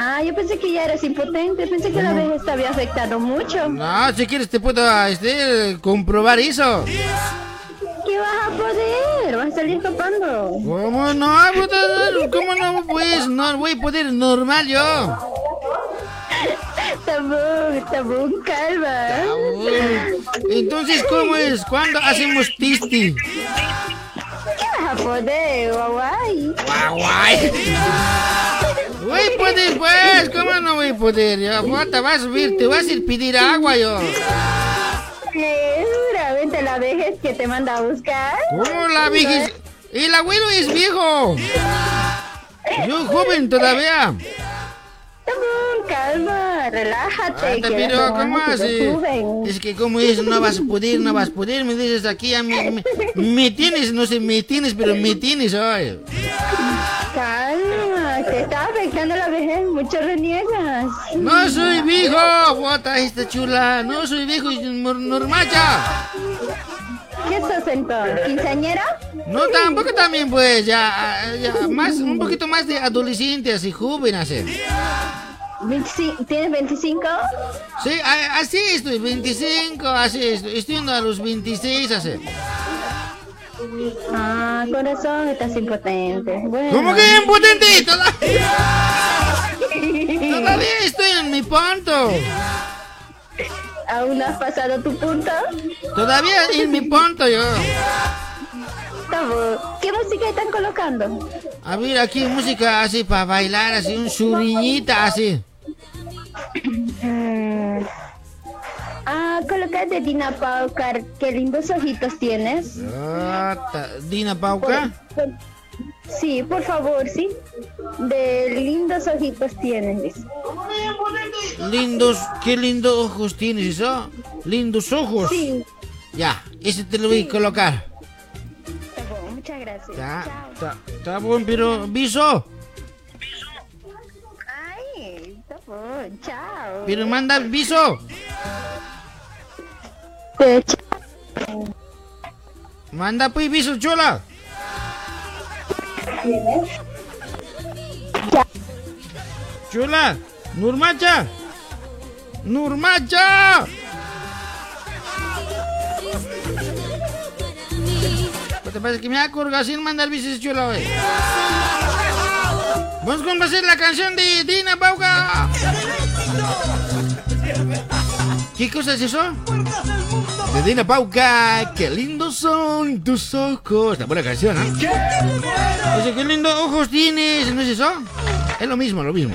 Ah, yo pensé que ya eras impotente, pensé que la vejez te había afectado mucho. No, si quieres te puedo este, comprobar eso. ¿Qué vas a poder? Vas a salir escapando. ¿Cómo no? puta, ¿Cómo no? Pues no voy a poder normal yo. Tabú, tabú, calma. Entonces, ¿cómo es? ¿Cuándo hacemos tisti? ¿Qué vas a poder, guay? Guay. Voy a poder, pues. ¿Cómo no voy a poder? Ya, puta, vas a subir, te vas a ir pedir agua yo. La vejez que te manda a buscar. ¿Cómo la? El abuelo es viejo. Yo joven todavía. Calma, relájate. Que pero ¿cómo suben. Es que como es, no vas a poder, no vas a poder, me dices aquí, a mí, me, me tienes, no sé, me tienes, pero me tienes hoy. Te está afectando la vejez, mucho reniegas. No soy viejo, bota esta chula, no soy viejo, nor- normacha. ¿Qué sos entonces? ¿Quinceañera? No, tampoco también, pues, ya, ya, más, un poquito más de adolescente, así, joven, así. 25 ¿Tienes 25? Sí, así estoy, 25, así estoy, estoy yendo a los 26, así. Ah, corazón, estás impotente. Bueno. ¿Cómo que impotente? Todavía, todavía estoy en mi punto. ¿Aún no has pasado tu punto? Todavía en mi punto yo. ¿Qué música están colocando? A ver, aquí música así para bailar, así un suriñita así. Ah, coloca de Dina Paucar. Qué lindos ojitos tienes. Ata, Dina Pauca. Por- Sí, por favor, sí. De lindos ojitos tienes. Lindos, qué lindos ojos tienes eso. Lindos ojos. Sí, Ya, ese te lo voy a colocar. Tabo, muchas gracias. Ya, Chao. está, está bueno, pero viso. Ay, Tabo, chao. Pero manda viso. Manda pues viso, chola. Chola, Nurmacha. Nurmacha. ¿Qué te parece que me da colgar sin mandar bicis chola, güey? Vamos a complacer la canción de Dina Pauca. ¿Qué cosa es eso? De Dina Pauca, qué lindos son tus ojos. La buena canción, ¿eh? Dice, qué lindos ojos tienes, ¿no es eso? Es lo mismo, lo mismo.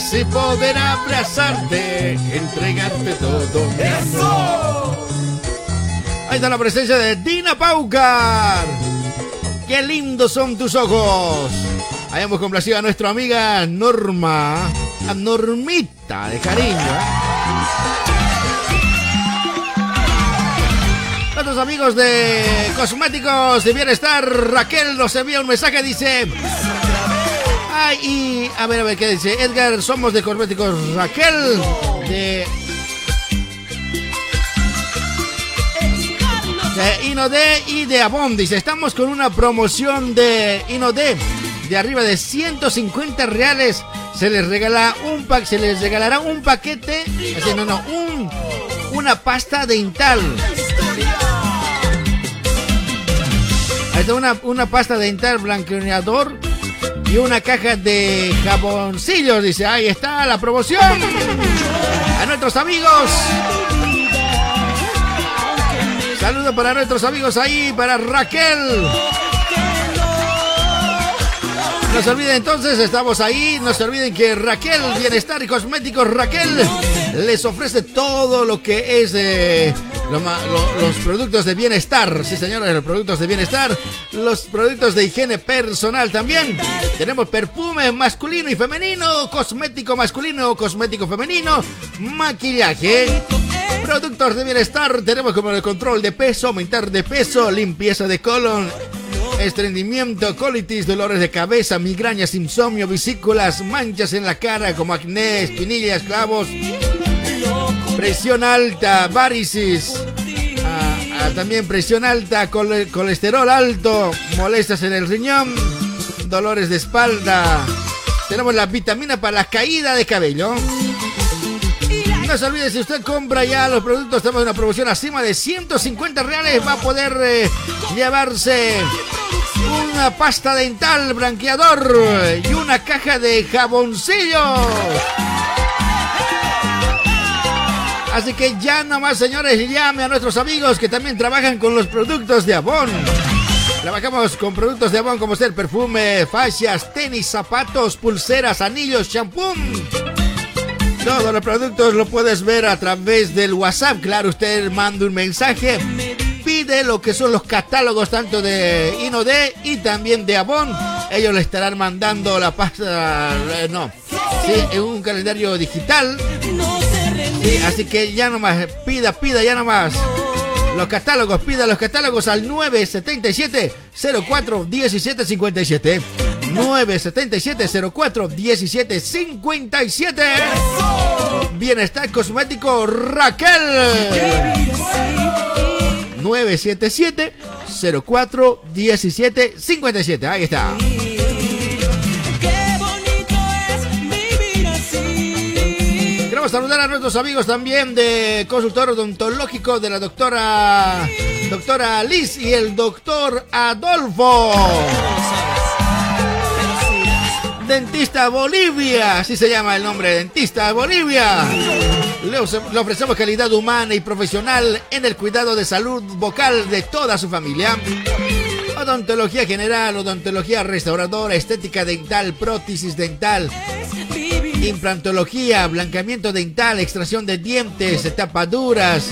Así poder abrazarte, entregarte todo. amor. Ahí está la presencia de Dina Paucar. Qué lindos son tus ojos. Hayamos complacido a nuestra amiga Norma, a Normita de cariño. ¿eh? Nuestros amigos de Cosméticos de Bienestar, Raquel nos envía un mensaje, dice... Y a ver, a ver, ¿qué dice? Edgar, somos de Cosméticos Raquel, de... De Inode y de Avon, dice, estamos con una promoción de Inode de arriba de 150 reales. Se les regala un pack, se les regalará un paquete, no, no, un, una pasta dental. Ahí una, una pasta dental blanqueador y una caja de jaboncillos. Dice, ahí está la promoción. A nuestros amigos. Saludos para nuestros amigos ahí, para Raquel. No se olviden entonces, estamos ahí. No se olviden que Raquel, Bienestar y Cosméticos Raquel, les ofrece todo lo que es eh, los productos de bienestar. Sí, señores, los productos de bienestar. Los productos de higiene personal también. Tenemos perfume masculino y femenino, cosmético masculino, cosmético femenino, maquillaje. Productos de bienestar tenemos como el control de peso, aumentar de peso, limpieza de colon, estreñimiento, colitis, dolores de cabeza, migrañas, insomnio, vesículas, manchas en la cara como acné, espinillas, clavos, presión alta, varices, ah, ah, también presión alta, cole- colesterol alto, molestias en el riñón, dolores de espalda. Tenemos la vitamina para la caída de cabello. No se olvide, si usted compra ya los productos, en una promoción asima de 150 reales, va a poder eh, llevarse una pasta dental blanqueador y una caja de jaboncillos. Así que ya nomás, señores, llame a nuestros amigos que también trabajan con los productos de Avon. Trabajamos con productos de Avon como ser perfume, fascias, tenis, zapatos, pulseras, anillos, champú. Todos los productos lo puedes ver a través del WhatsApp. Claro, usted manda un mensaje, pide lo que son los catálogos tanto de Inode y también de Avon. Ellos le estarán mandando la pasta, eh, no, en un calendario digital. Sí, así que ya nomás, pida, pida, ya nomás. Los catálogos, pida los catálogos al 977 04 17 57. 977 04 17 57. Bienestar cosmético Raquel. 977 04 17 57. Ahí está. Queremos saludar a nuestros amigos también de consultorio odontológico de la doctora doctora Liz y el doctor Adolfo. Dentista Bolivia, así se llama el nombre, Dentista Bolivia. Le ofrecemos calidad humana y profesional en el cuidado de salud vocal de toda su familia. Odontología general, odontología restauradora, estética dental, prótesis dental, implantología, blanqueamiento dental, extracción de dientes, tapaduras.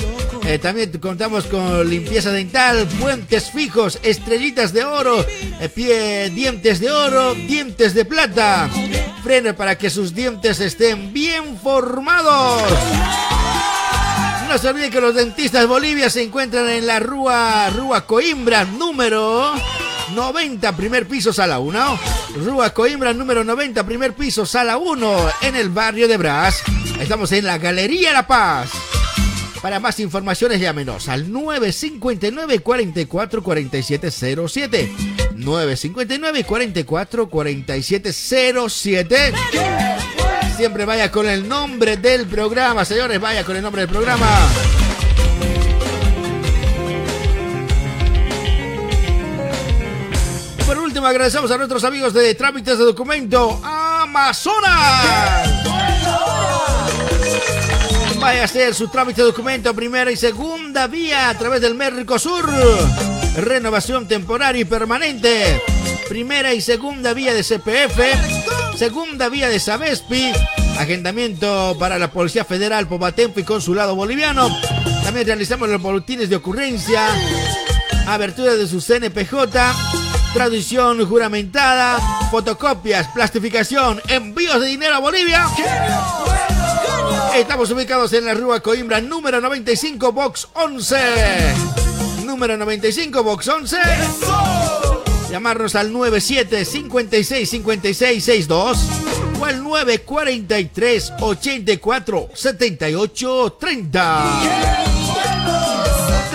Eh, también contamos con limpieza dental, puentes fijos, estrellitas de oro, eh, pie, dientes de oro, dientes de plata. Freno para que sus dientes estén bien formados. No se olviden que los dentistas Bolivia se encuentran en la Rúa, Rúa Coimbra, número 90, primer piso, sala 1. Rúa Coimbra, número 90, primer piso, sala 1, en el barrio de Brás. Estamos en la Galería La Paz. Para más informaciones, llámenos al 959 44 47 07. 959 44 47 07. Siempre vaya con el nombre del programa, señores, vaya con el nombre del programa. Agradecemos a nuestros amigos de Trámites de Documento Amazonas. Vaya a hacer su trámite de documento primera y segunda vía a través del Mercosur. Renovación temporaria y permanente. Primera y segunda vía de CPF. segunda vía de Sabespi. Agendamiento para la Policía Federal, Popatempo y Consulado Boliviano. También realizamos los boletines de ocurrencia, abertura de su CNPJ, traducción juramentada, fotocopias, plastificación, envíos de dinero a Bolivia. Estamos ubicados en la Rúa Coimbra, número 95, box 11. Número 95, box 11. Llamarnos al 97 56 56 62 o al 943 84 78 30.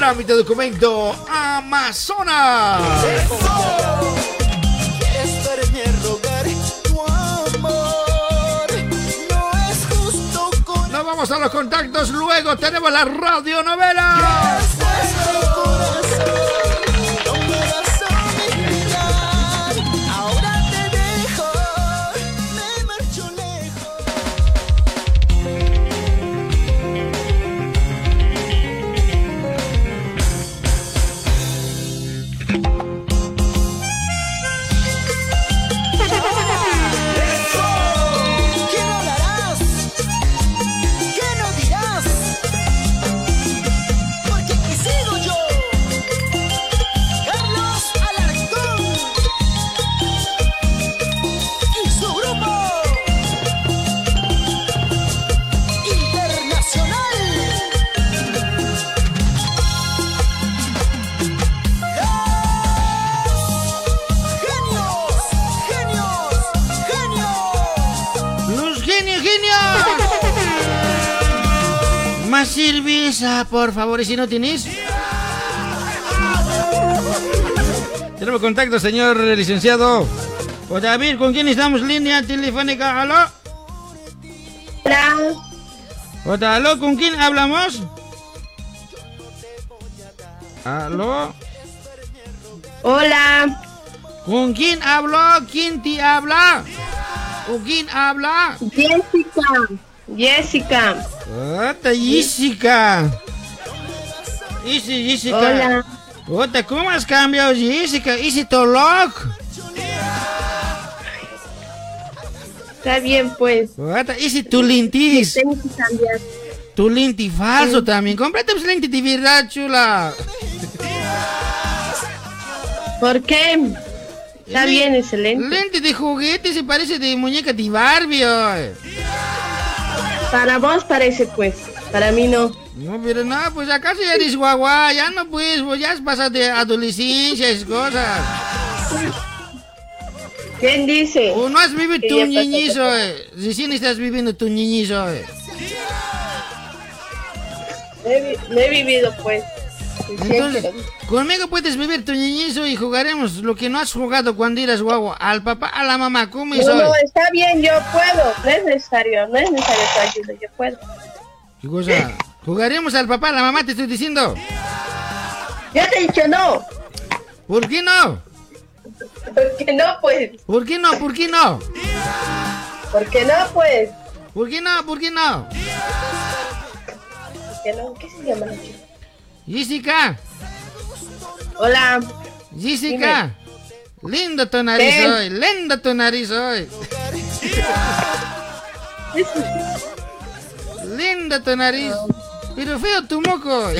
Trámite documento Amazonas. Nos vamos a los contactos. Luego tenemos la radionovela. Por favor. ¿Y si no tienes? Tenemos contacto, señor licenciado. Pues David, ¿con quién estamos? Línea telefónica. ¿Aló? Hola. Otra, ¿Aló? ¿Con quién hablamos? ¿Aló? Hola. ¿Con quién habló? ¿Quién te habla? ¿Con quién habla? Jessica. Jessica. Ota, Jessica. Isi, Jessica. Hola. Ota, ¿cómo has cambiado, Jessica? Isi Tolok. Está bien, pues. Ota, Isi tu lintis. Tengo que cambiar. Tu linti falso también. Cómprate un lente de verdad, chula. ¿Por qué? Está Le- bien, excelente. Lente de juguete, se parece de muñeca de Barbie. oye. Para vos parece, pues. Para mí no. No, pero no, pues acaso ya eres guagua, ya no pues, pues ya has pasado de adolescencia, esas cosas. ¿Quién dice? O no has vivido tu niñizo, eh. Recién estás viviendo tu niñizo, eh. No he, no he vivido, pues. Entonces, conmigo puedes vivir tu niñizo y jugaremos lo que no has jugado cuando eras guagua. Al papá, a la mamá, ¿cómo No, no, está bien, yo puedo. No es necesario, no es necesario tu ayuda, yo puedo. ¿Qué cosa? ¿Jugaremos al papá, a la mamá, te estoy diciendo? Yo te he dicho no. ¿Por qué no? ¿Por qué no, pues? ¿Por qué no? ¿Por qué no? ¿Por qué no, pues? ¿Por qué no? ¿Por qué no? ¿Por qué no? ¿Qué se llama la chica? Jessica, Hola. Jessica. Lindo tu nariz ¿Qué? hoy, lindo tu nariz hoy. Lindo tu nariz. Pero feo tu moco.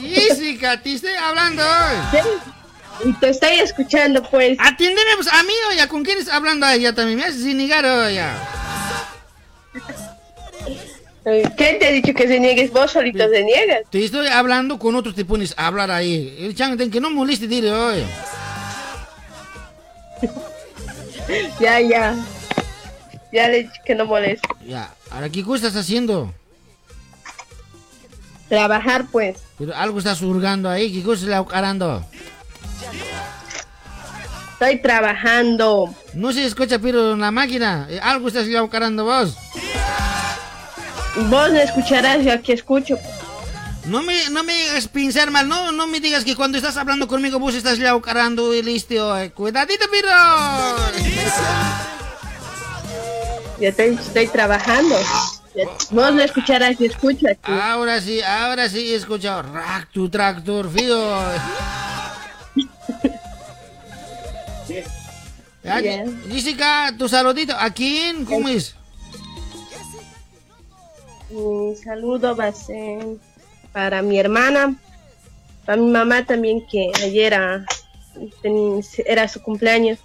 Jessica, te estoy hablando hoy. Te estoy escuchando, pues. Atiéndeme pues, a mí, oye, ¿con quién estás hablando ella también? Me haces negar, oye. ¿Quién te ha dicho que se niegues? Vos solito se niegas. Te estoy hablando con otros, te pones a hablar ahí. El chan, ten que no moleste, dile, oye. Ya, ya. Ya le he dicho que no moleste. Ya, ahora, ¿qué estás haciendo? Trabajar, pues. Pero algo estás hurgando ahí, ¿qué cosa estás carando? Estoy trabajando. No se escucha, pero en la máquina, eh, algo estás carando vos. Vos no escucharás, yo aquí escucho. No me, no me hagas pensar mal, no, no me digas que cuando estás hablando conmigo vos estás carando y listo. Cuidadito, pero. Ya dicho, estoy trabajando. Vos no escucharás, yo escucho aquí. Ahora sí, ahora sí he escuchado. Rack tu tractor, fío. Jessica, tu saludito. ¿A quién? ¿Cómo es? Mi saludo va a ser para mi hermana, para mi mamá también, que ayer era su cumpleaños.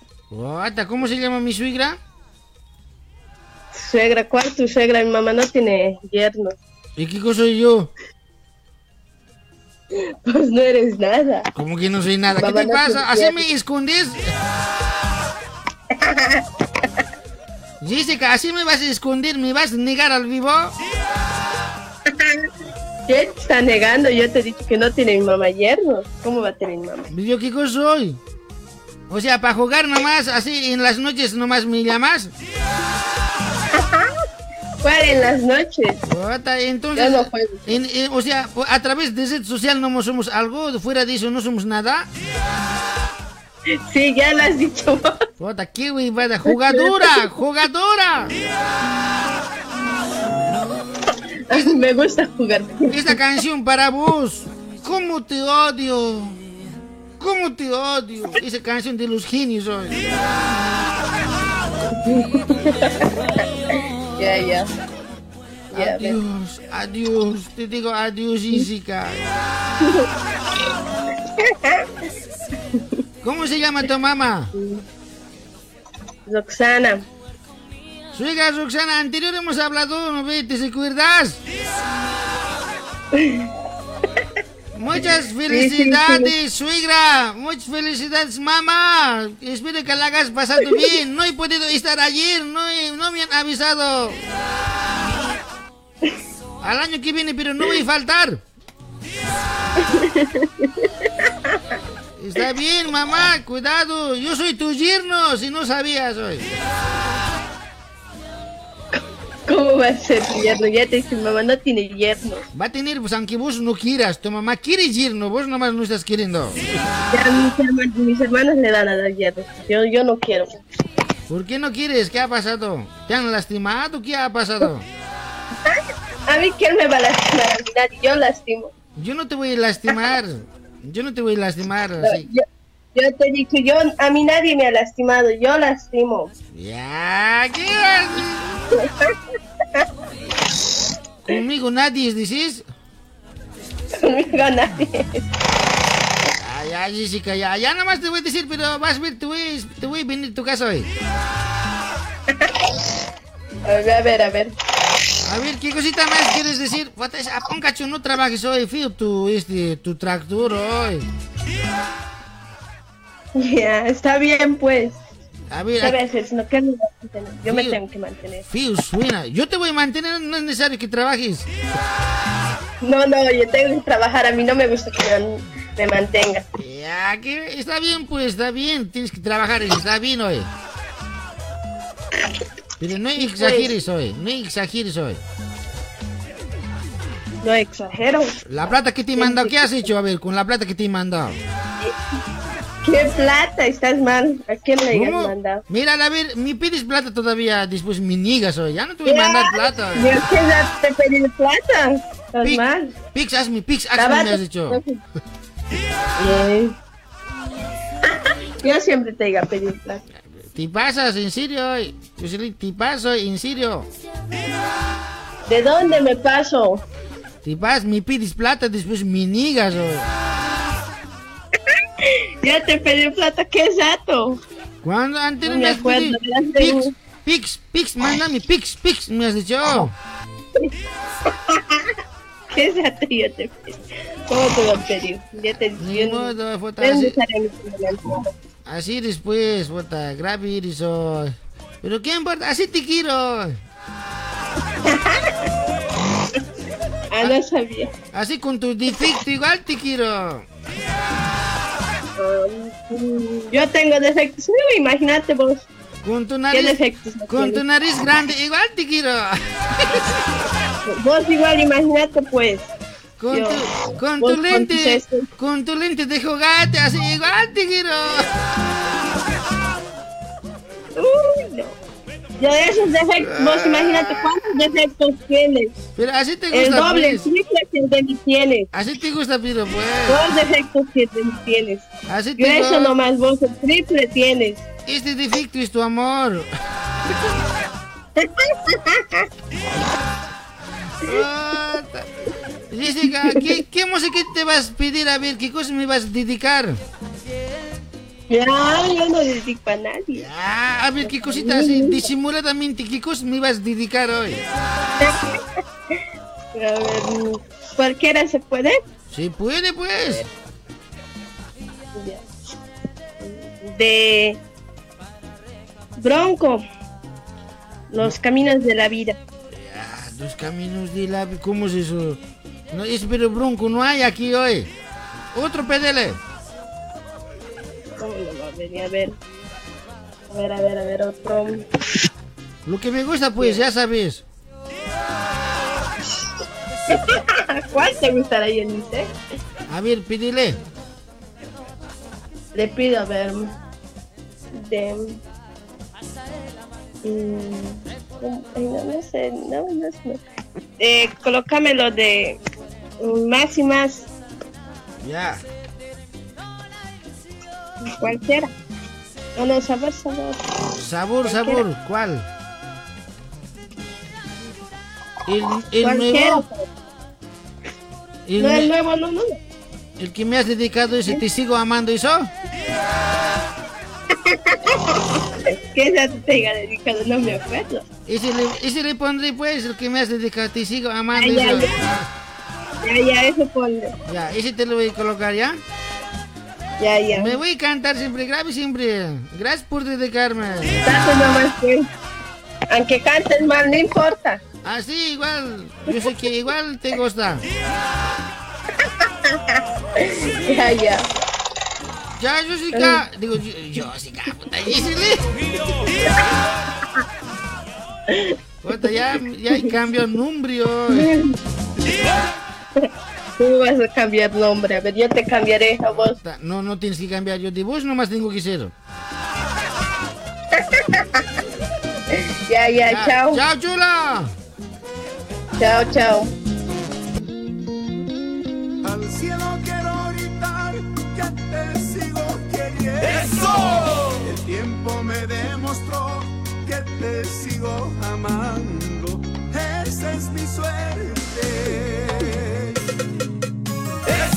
¿Cómo se llama mi suegra? Suegra, ¿cuál tu suegra? Mi mamá no tiene yerno. ¿Y qué cosa soy yo? Pues no eres nada. ¿Cómo que no soy nada? ¿Qué Mamá te no pasa? ¿Así me escondes? Jessica, ¿así me vas a esconder? ¿Me vas a negar al vivo? ¿Qué está negando? Yo te he dicho que no tiene mi mamá yerno. ¿Cómo va a tener mi mamá? ¿Yo qué cosa soy? O sea, para jugar nomás, así en las noches nomás me llamas. ¿Cuál en las noches? Entonces, Yo no juego. en- en- o sea, a través de red social no somos algo, fuera de eso no somos nada. Sí, ya lo has dicho vos. Qué huevada, jugadora, jugadora. Me gusta jugar. Esta canción para vos. ¿Cómo te odio? ¿Cómo te odio? Esa canción de los genios hoy. Ya, ya. Adiós, adiós. Te digo adiós, Jessica. ¿Cómo se llama tu mamá? Roxana. Suegra Roxana, anterior hemos hablado, ¿no ve? ¿Te acuerdas? Muchas felicidades, suegra. Muchas felicidades, mamá. Espero que la hagas pasado bien. No he podido estar ayer, no, he- no me han avisado. Al año que viene, pero no voy a faltar. Está bien, mamá, cuidado. Yo soy tu yerno, si no sabías hoy. ¿Cómo va a ser tu yerno? Ya te dije, mamá no tiene yerno. Va a tener, pues aunque vos no quieras, tu mamá quiere yerno, vos nomás no estás queriendo. Ya mis hermanos, mis hermanos le dan a dar yerno. Yo, yo no quiero. ¿Por qué no quieres? ¿Qué ha pasado? ¿Te han lastimado? ¿Qué ha pasado? A mí, ¿quién me va a lastimar? Yo lastimo. Yo no te voy a lastimar. Yo no te voy a lastimar. así. Yo, yo te he dicho, yo, a mí nadie me ha lastimado. Yo lastimo. Ya, ¿qué? Conmigo nadie, dices. Conmigo nadie. Ya, ya, Jessica, ya, ya nada más te voy a decir, pero vas a ver, te voy, te voy a venir a tu casa hoy. A ver, a ver, a ver. A ver, ¿qué cosita más quieres decir? Cacho, no trabajes hoy, fío tu, este, tu tractor hoy. Ya, está bien, pues. A ver, ¿Qué voy a hacer? Sino que me. Yo me tengo que mantener. Fío, suena. Yo te voy a mantener, no es necesario que trabajes. No, no, yo tengo que trabajar. A mí no me gusta que me, me mantenga. Ya, que está bien, pues, está bien. Tienes que trabajar, está bien hoy. Pero no exageres hoy, no exageres hoy. No exagero. La plata que te he mandado, ¿qué has hecho? A ver, con la plata que te he mandado. ¿Qué plata? Estás mal. ¿A quién le ¿Cómo? mandado? Mira, a ver, me pides plata todavía, después me niegas hoy. Ya no te voy a mandar plata. ¿Yo qué ya te pedí plata? Estás Pix, mal. Pix, hazme, Pix, hazme, me has dicho. Bien. Yo siempre te iba a pedir plata. Te pasas, en Te paso, en serio. ¿De dónde me paso? Te vas, me pides plata, después me niegas hoy. Ya te pedí plata, qué exacto. Cuando antes No me has acuerdo, pedido Pix. Pix, Pix, mándame Pix, Pix, me has dicho. ¿Qué exacto yo te pedí? ¿Cómo te lo pedí? Ya te dije. No es así, así después, puta, grave iris hoy. Pero qué importa, así te quiero. Ah, no sabía. Así con tu defecto igual te quiero. Yo tengo defectos. Imagínate vos. Con tu ¿Qué nariz, defectos? con tu nariz grande igual te quiero. Vos igual, imagínate pues. Con Yo- tu, con vos tu con lente, tus estos. con tu lente de juguete, así igual te quiero. Uy, no. Yo de esos defectos, vos imagínate cuántos defectos tienes. Pero así te El gusta, doble, el pues. triple que el de mí tienes. Así te gusta, Piro, pues. Dos defectos que de mí tienes. Así Yo te eso nomás, vos el triple tienes. Este defecto es tu amor. Jessica, ¿qué, ¿qué música te vas a pedir? A ver, ¿qué cosa me vas a dedicar? Ya, yo no dedico a nadie. Ah, a ver, ¿qué cosita así? Disimuladamente, ¿qué cosa me vas a dedicar hoy? A ver, cualquiera se puede. Si puede, pues. De Bronco. Los caminos de la vida. Ah, Los caminos de la... ¿Cómo es eso? No, es pero bronco, no hay aquí hoy. Otro pedele. ¿Cómo lo va a ver? A ver. A ver, a ver, otro. Lo que me gusta, pues, ya sabes. ¿Cuál te gustará, Yenice? A ver, pídele. Le pido, a ver. De. mm, no, no sé, no, no sé. Eh, colócamelo de más y más, Ya. cualquiera. No, no, sabor, sabor. Sabor, sabor, ¿cuál? El, el Cualquiera. nuevo. El, No, el nue- nuevo, no, no. el que me has dedicado ese, te sigo amando, ¿eso? Que esa te tenga dedicado, no me acuerdo. Ese le, ese le pondré, pues, el que me has dedicado, te sigo amando, Ay, ya, eso. Ya, ya, eso ponle. Ya, ese te lo voy a colocar, ¿ya? Ya, ya. Me voy a cantar siempre, grave siempre. Gracias por dedicarme. Nomás. Aunque cantes mal, no importa. Ah, sí, igual. Yo sé que igual te gusta. Ya, ya. Ya, Jessica. Digo, Jessica, puta, Jessica. Puta, ya, ya cambió el nombre hoy. Tú vas a cambiar nombre. A ver, yo te cambiaré a vos. No, no tienes que cambiar. Yo de vos nomás tengo que ser. Ya, ya, chao. Chao, chula. Chao, chao. Al cielo quiero gritar que te sigo queriendo. ¡Eso! El tiempo me demostró que te sigo amando. Esa es mi suerte.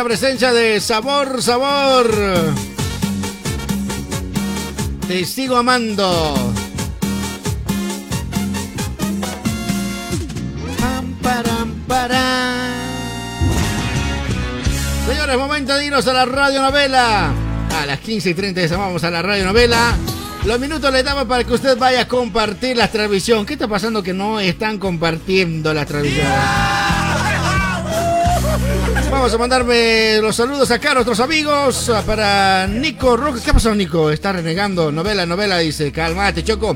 la presencia de Sabor, Sabor. Te sigo amando. Pam, param. Señores, momento de irnos a la radionovela. A las 15 y 30 vamos a la radionovela. Los minutos le damos para que usted vaya a compartir la transmisión. ¿Qué está pasando que no están compartiendo la transmisión? Vamos a mandarme los saludos acá a nuestros amigos. Para Nico Roque. ¿Qué pasado, Nico? Está renegando. Novela, novela, dice. Calmate, Choco.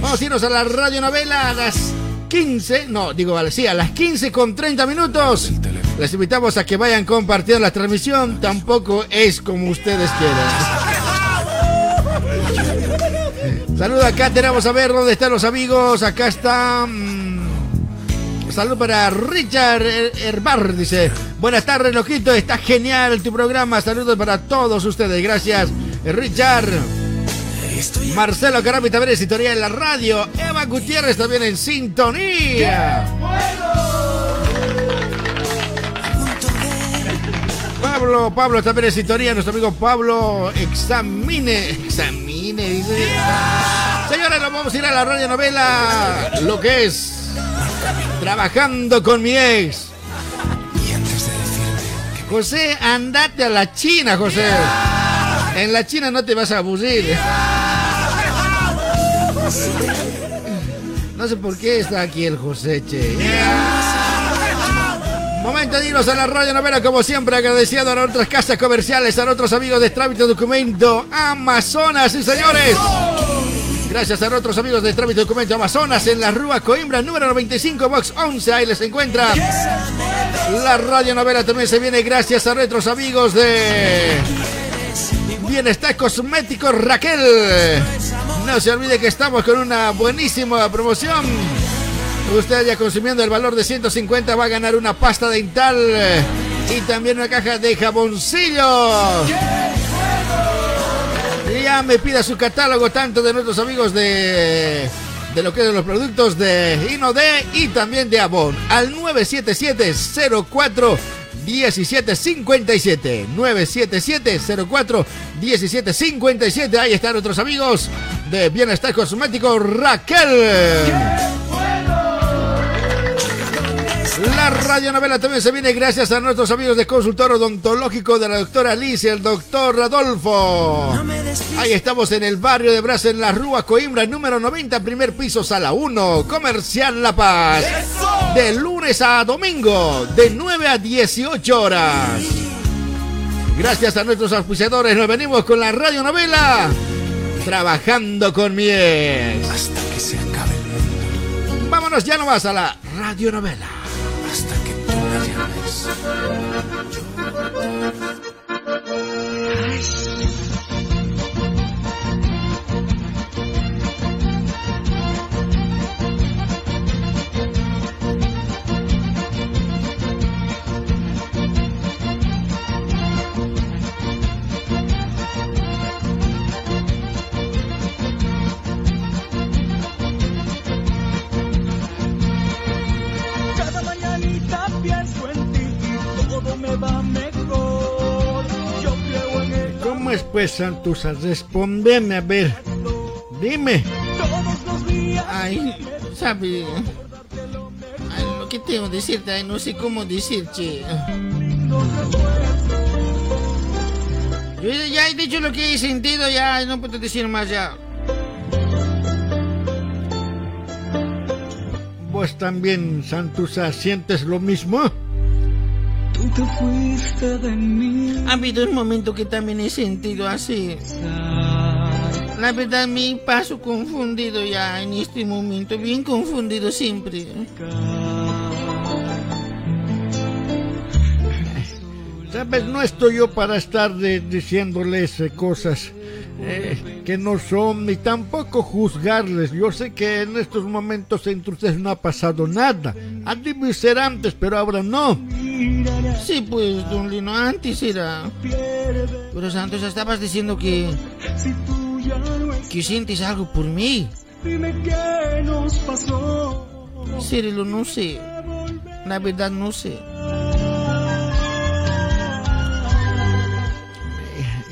Vamos a irnos a la radio novela a las 15. No, digo, sí, a las 15 con 30 minutos. Les invitamos a que vayan compartiendo la transmisión. Tampoco es como ustedes quieran. Saludos acá, tenemos a ver dónde están los amigos. Acá está. Mm, Salud para Richard Her- Herbar, dice. Buenas tardes, Loquito. Está genial tu programa. Saludos para todos ustedes. Gracias, Richard. Marcelo Carapi también en sintonía en la radio. Eva Gutiérrez también en sintonía. Pablo, Pablo también en sintonía. Nuestro amigo Pablo examine. Examine, dice. Señores, nos vamos a ir a la radio novela. Lo que es. Trabajando con mi ex. José, andate a la China, José. En la China no te vas a aburrir. No sé por qué está aquí el José, che. Momento de irnos a la radio novela, como siempre, agradeciendo a nuestras casas comerciales, a nuestros amigos de Trámite Documento Amazonas, y señores. Gracias a nuestros amigos de Trámite Documento Amazonas en la Rúa Coimbra, número 95, box 11, ahí les encuentra. La radio novela también se viene gracias a nuestros amigos de Bienestar Cosmético Raquel. No se olvide que estamos con una buenísima promoción. Usted ya consumiendo el valor de 150 va a ganar una pasta dental y también una caja de jaboncillo. Y ya me pida su catálogo tanto de nuestros amigos de de lo que es los productos de Inode y también de Avon al 977 04 1757 977 04 1757 ahí están nuestros amigos de Bienestar Cosmético Raquel la radionovela también se viene gracias a nuestros amigos de consultor odontológico de la doctora y el doctor Adolfo. Ahí estamos en el barrio de Brasa, en la Rúa Coimbra, número 90, primer piso, sala 1, Comercial La Paz. De lunes a domingo, de 9 a 18 horas. Gracias a nuestros auspiciadores, nos venimos con la radionovela. Trabajando con miel. Hasta que se acabe el mundo. Vámonos ya nomás a la radionovela. Hasta que pues, Santusa? Respondeme, a ver. Dime. Ay, sabe. Ay, lo que tengo que decirte, ay, no sé cómo decir, che. Yo ya he dicho lo que he sentido, ya no puedo decir más ya. ¿Vos también, Santusa, sientes lo mismo? Tú te fuiste de mí. Ha habido un momento que también he sentido así. La verdad me paso confundido ya en este momento, bien confundido siempre. Sabes, no estoy yo para estar de- diciéndoles eh, cosas eh, que no son, ni tampoco juzgarles. Yo sé que en estos momentos entre ustedes no ha pasado nada. Ha debido ser antes, pero ahora no. Sí, pues, don Lino, antes era. Pero Santos, estabas diciendo que... Que sientes algo por mí. Dime qué nos pasó. Cirilo, no sé. La verdad no sé.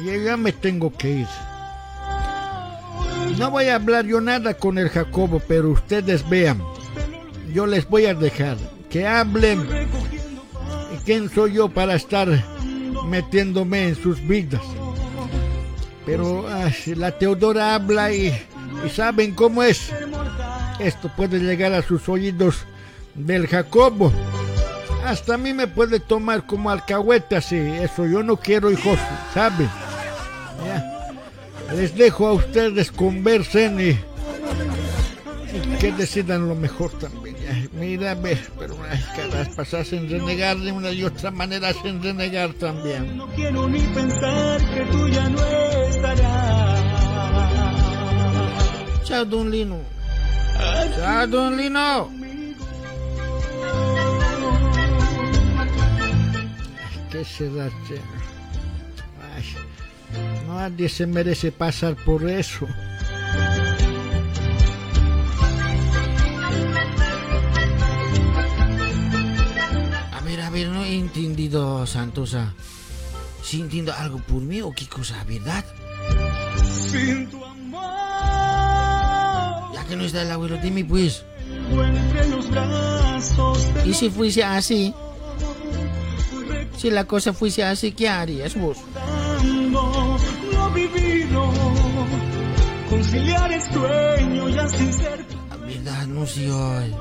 Ya, ya me tengo que ir. No voy a hablar yo nada con el Jacobo, pero ustedes vean. Yo les voy a dejar que hablen. ¿Y ¿Quién soy yo para estar metiéndome en sus vidas? Pero ay, la Teodora habla y, y saben cómo es. Esto puede llegar a sus oídos del Jacobo. Hasta a mí me puede tomar como alcahueta así. Eso yo no quiero, hijos, ¿saben? Ya. Les dejo a ustedes conversen y, y que decidan lo mejor también. Mira, ve, pero ay, caraspas hacen renegar de una y otra manera, hacen renegar también. No quiero ni pensar que tú ya no estarás. Chao, don Lino. Chao, don Lino. ¿Qué será? che? Ay, nadie se merece pasar por eso. He entendido, Santosa. ¿Sí entiendo algo por mí o qué cosa, verdad? Sin tu amor. Ya que no está el abuelo, dime pues. ¿Y si fuese así? Si la cosa fuese así, ¿qué harías vos? La verdad, no sé hoy.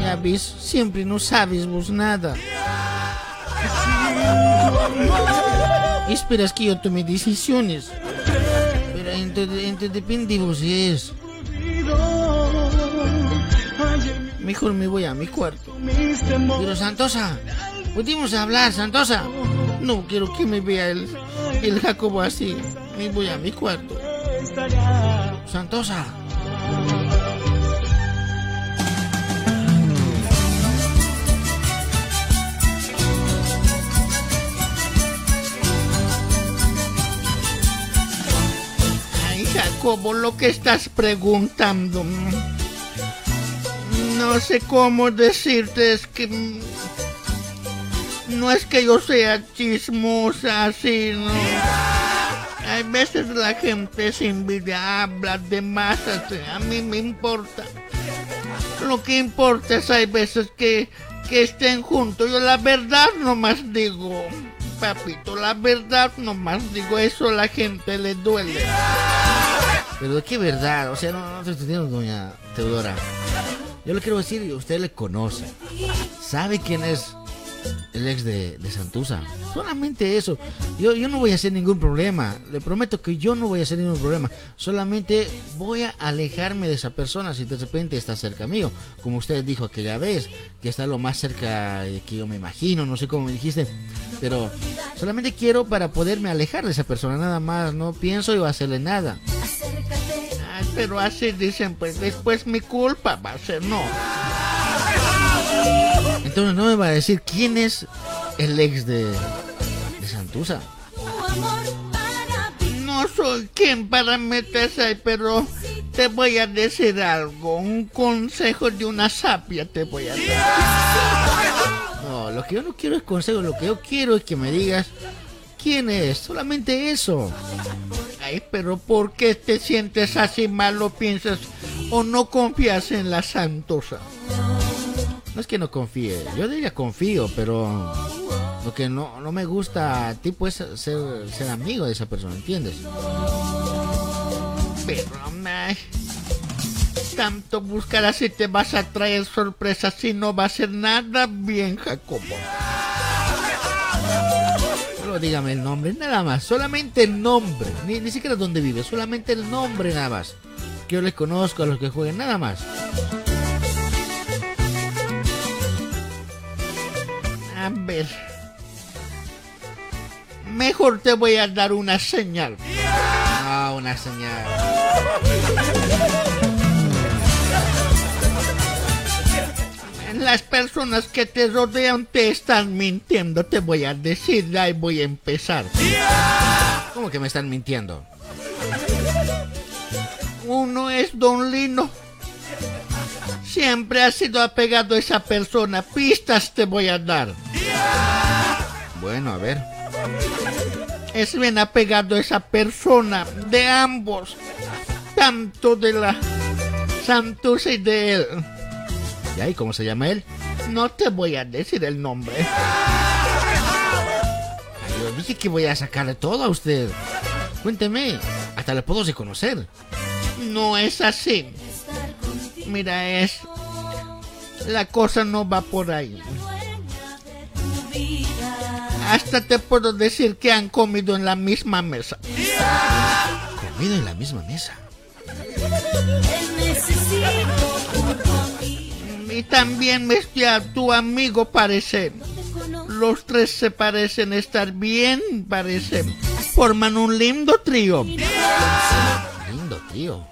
Ya ves, siempre no sabes vos nada. Esperas que yo tome decisiones. Pero entre, entre depende vos es. Mejor me voy a mi cuarto. Pero Santosa, ¿podemos hablar, Santosa? No quiero que me vea el, el Jacobo así. Me voy a mi cuarto. Santosa. Jacobo, lo que estás preguntando. No sé cómo decirte, es que... No es que yo sea chismosa así, ¿no? Hay veces la gente sin envidia habla de más, a mí me importa. Lo que importa es hay veces que, que estén juntos. Yo la verdad nomás digo, papito, la verdad nomás digo, eso la gente le duele. Pero qué verdad, o sea, no, no te doña Teodora. Yo le quiero decir, usted le conoce. ¿Sabe quién es el ex de, de Santusa? Solamente eso. Yo, yo no voy a hacer ningún problema. Le prometo que yo no voy a hacer ningún problema. Solamente voy a alejarme de esa persona si de repente está cerca mío. Como usted dijo aquella vez, que está lo más cerca que yo me imagino, no sé cómo me dijiste. Pero solamente quiero para poderme alejar de esa persona, nada más. No pienso yo hacerle nada. Ay, pero así dicen, pues después mi culpa va a ser no. Entonces no me va a decir quién es el ex de, de Santusa. No soy quien para meterse ahí, pero te voy a decir algo. Un consejo de una sapia te voy a dar. No, lo que yo no quiero es consejo, lo que yo quiero es que me digas quién es, solamente eso. Ay, pero ¿por qué te sientes así mal o piensas o no confías en la Santosa? No es que no confíe, yo diría confío, pero lo que no, no me gusta a ti pues ser, ser amigo de esa persona, ¿entiendes? Pero, ay, tanto buscar así te vas a traer sorpresas y no va a ser nada bien, Jacobo. Dígame el nombre, nada más, solamente el nombre, ni, ni siquiera dónde vive, solamente el nombre nada más. Que yo les conozco a los que jueguen, nada más. A ver. Mejor te voy a dar una señal. Ah, una señal. Las personas que te rodean te están mintiendo, te voy a decir, ya voy a empezar. ¿Cómo que me están mintiendo? Uno es Don Lino. Siempre ha sido apegado a esa persona. Pistas te voy a dar. Bueno, a ver. Es bien apegado a esa persona. De ambos. Tanto de la Santusa y de él. ¿Y ahí cómo se llama él? No te voy a decir el nombre. Yo dije que voy a sacarle todo a usted. Cuénteme. Hasta le puedo reconocer. No es así. Mira, es. La cosa no va por ahí. Hasta te puedo decir que han comido en la misma mesa. Comido en la misma mesa. Y también me a tu amigo parece. Los tres se parecen estar bien, parecen. Forman un lindo trío. Lindo tío.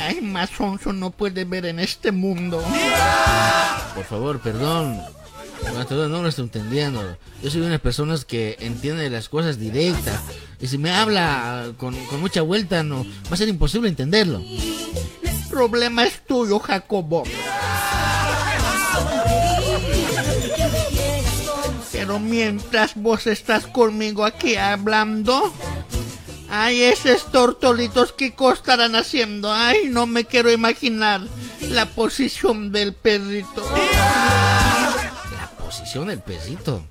Ay, más onzo no puede ver en este mundo. Por favor, perdón. No, no lo estoy entendiendo. Yo soy una persona que entiende las cosas directas. Y si me habla con, con mucha vuelta, no va a ser imposible entenderlo. Problema es tuyo, Jacobo. Pero mientras vos estás conmigo aquí hablando, ay, esos tortolitos que estarán haciendo. Ay, no me quiero imaginar la posición del perrito. La posición del perrito.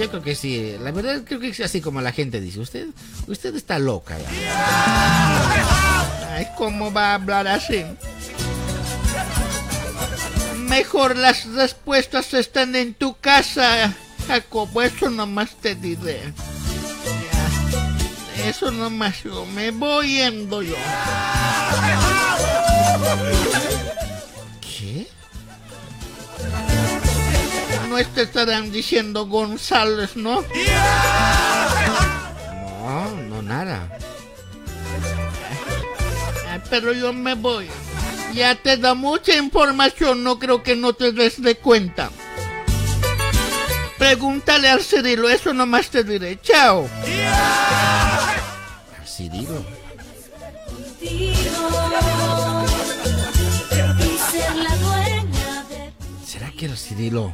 Yo creo que sí, la verdad creo que es así como la gente dice. Usted, usted está loca. Ay, ¿cómo va a hablar así? Mejor las respuestas están en tu casa, Jacobo. Eso nomás te diré. Ya. Eso nomás yo. Me voy yendo yo. ¿Qué? No te estarán diciendo González, ¿no? No, no nada. Pero yo me voy. Ya te da mucha información, no creo que no te des de cuenta. Pregúntale al Cirilo, eso nomás te diré. Chao. Cirilo. ¿Será que era Cirilo?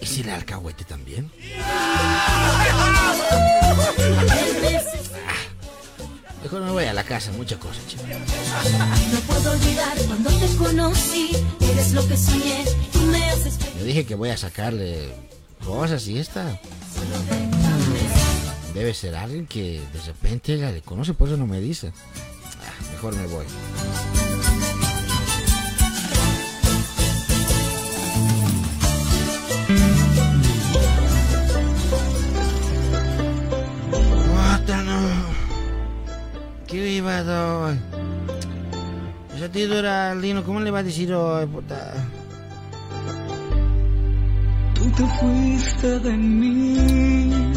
¿Y si el alcahuete también? Mejor me voy a la casa, mucha cosa, chico. No puedo olvidar cuando te conocí. Eres lo que soñé. Tú me haces Yo dije que voy a sacarle cosas y esta. Debe ser alguien que de repente ella le conoce, por eso no me dice. Ah, mejor me voy. Puta, no. ¿Qué iba a dar hoy? Ese tío era Lino, ¿cómo le va a decir hoy, puta? Tú te fuiste de mí.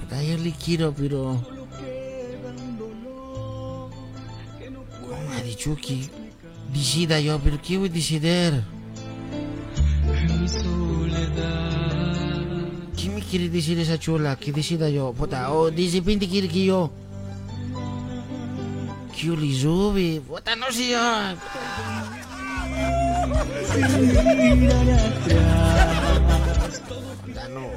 Puta, yo le quiero, pero... ¿Cómo ha dicho que decida yo? ¿Pero qué voy a decidir? En soledad. ¿Qué me quiere decir esa chula? Que decida yo, puta. O de repente quiere que yo... Que yo. Puta, no sé yo. Puta, no.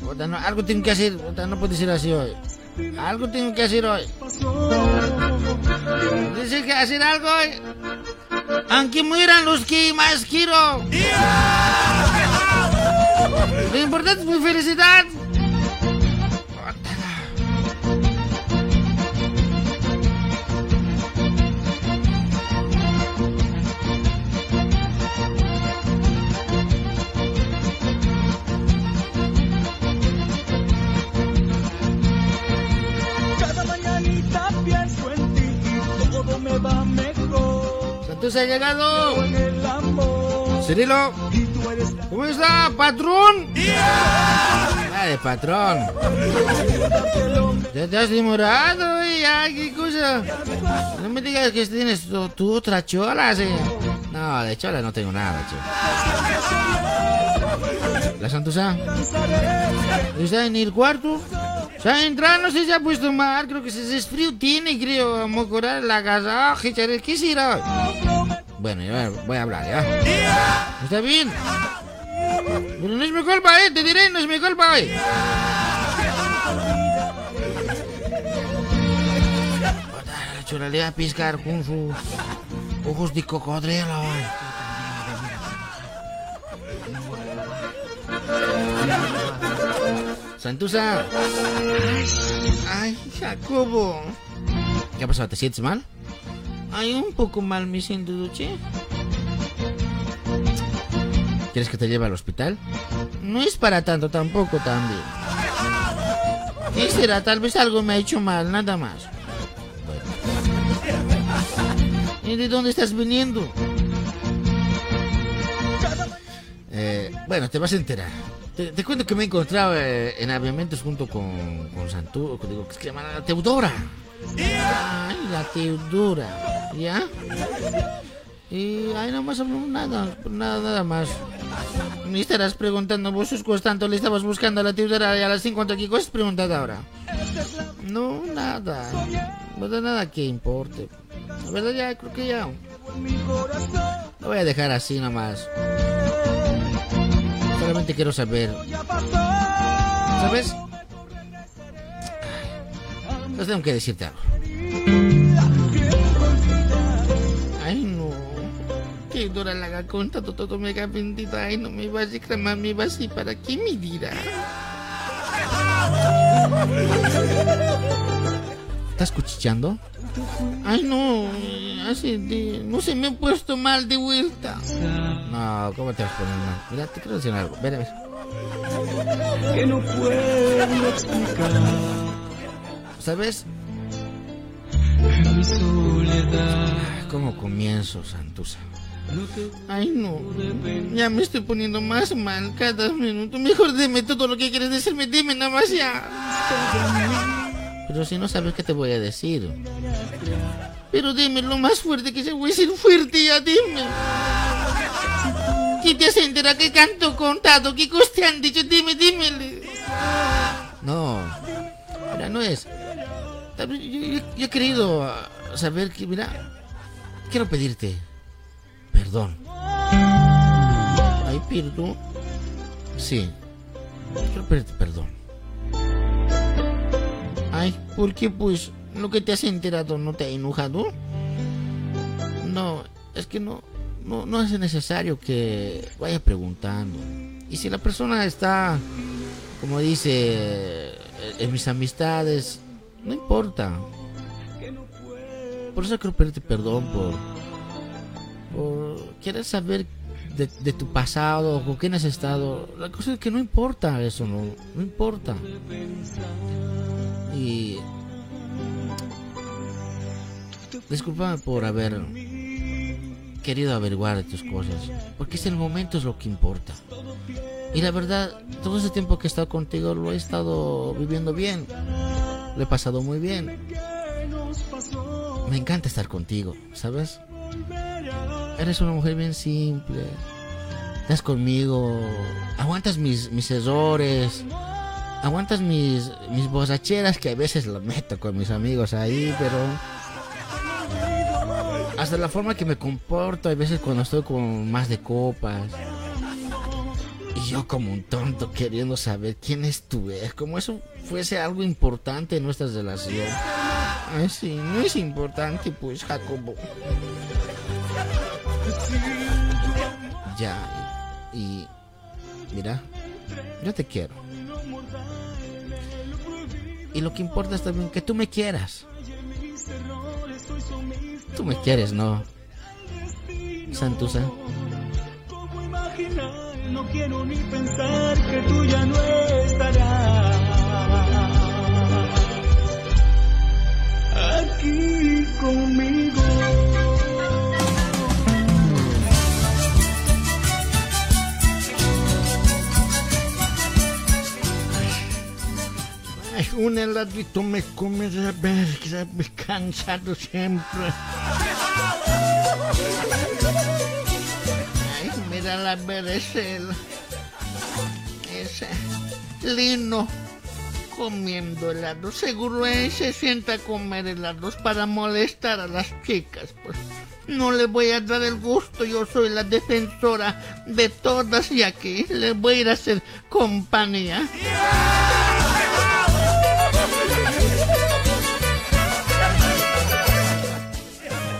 Puta, no. Algo tengo que hacer. Puta, no puede ser así hoy. Algo tengo que hacer hoy. Dice que hacer algo hoy. Aunque mueran los que más quiero. Lo importante es mi felicidad. Cada mañanita pienso en ti y todo me va mejor. Santos ha llegado. Cirilo. Tú ¿Cómo está, patrón? Ah, de patrón. Ya te has demorado, ya, qué cosa. No me digas que tienes tu, tu otra chola, sí. No, de chola no tengo nada, chico. ¿La Santusa? ¿Está en el cuarto? Ya entra, no sé si ha puesto mal, creo que ese frío tiene, creo, a mocorar la casa. Ah, ¿Qué qué será? Bueno, ya voy a hablar, ¿ya? ¿Está bien? Pero no es mi culpa, eh, te diré, no es mi culpa, eh. La chula le va a piscar con sus ojos de cocodrilo. Santusa. Ay, Jacobo. ¿Qué ha pasado? ¿Te sientes mal? Ay, un poco mal me siento, Duche. ¿Quieres que te lleve al hospital? No es para tanto tampoco también. ¿Qué será? Tal vez algo me ha hecho mal, nada más. ¿Y de dónde estás viniendo? Eh, bueno, te vas a enterar. Te, te cuento que me he encontrado eh, en aviamentos junto con, con Santu, digo, que se llama la Teodora. Ay, la Teodora. ¿Ya? Y ahí no más nada, nada, nada más. Me estarás preguntando, vos sos tanto le estabas buscando la Teodora y a las 50 ¿qué cosas preguntad ahora? No, nada. No da nada que importe. La verdad ya, creo que ya. Lo voy a dejar así nomás. Solamente quiero saber. ¿Sabes? Pues tengo que decirte algo. Ay, no. Que dura la gaconta, todo, mega bendita. Ay, no me vas a reclamar, me vas y para qué me dirá. ¿Estás cuchicheando? Ay, no. De... No se me he puesto mal de vuelta. No, ¿cómo te vas a poner mal? Mira, te quiero decir algo. Ven a ver. que no puedo explicar ¿Sabes? mi soledad. ¿Cómo comienzo, Santusa? Ay, no. Ya me estoy poniendo más mal cada minuto. Mejor dime todo lo que quieres decirme. Dime nada más ya. Pero si no sabes qué te voy a decir. Pero dime lo más fuerte que se voy a decir fuerte ya, dime. ¿Quién te has enterado que canto contado? ¿Qué cosas te han dicho? Dime, dímele. No. Mira, no es. Yo, yo- yo he querido ah, saber que, mira, quiero pedirte perdón. Ay, perdón. Sí. Quiero pedirte perdón. Ay, ¿por qué pues lo que te has enterado no te ha enojado? No, es que no, no, no es necesario que vaya preguntando. Y si la persona está, como dice, en mis amistades, no importa. Por eso quiero pedirte perdón por, por querer saber de, tu pasado, con quién has estado. La cosa es que no importa eso, no, no importa. Y discúlpame por haber querido averiguar de tus cosas, porque es el momento es lo que importa. Y la verdad, todo ese tiempo que he estado contigo lo he estado viviendo bien. Lo he pasado muy bien. Me encanta estar contigo, ¿sabes? Eres una mujer bien simple. Estás conmigo. Aguantas mis, mis errores. Aguantas mis, mis borracheras que a veces lo meto con mis amigos ahí, pero... Hasta la forma que me comporto, a veces cuando estoy con más de copas. Yo como un tonto queriendo saber quién es tu ex, como eso fuese algo importante en nuestra relación. Ay, sí, no es importante, pues, Jacobo. Ya, y mira, yo te quiero. Y lo que importa es también que tú me quieras. Tú me quieres, ¿no? Santusa. No quiero ni pensar que tú ya no estarás aquí conmigo. un heladito me comes, a ver, que ya me cansado siempre. La ver ese, Lino comiendo helado. Seguro él se sienta a comer helados para molestar a las chicas, pues. No le voy a dar el gusto, yo soy la defensora de todas y aquí le voy a ir a hacer compañía.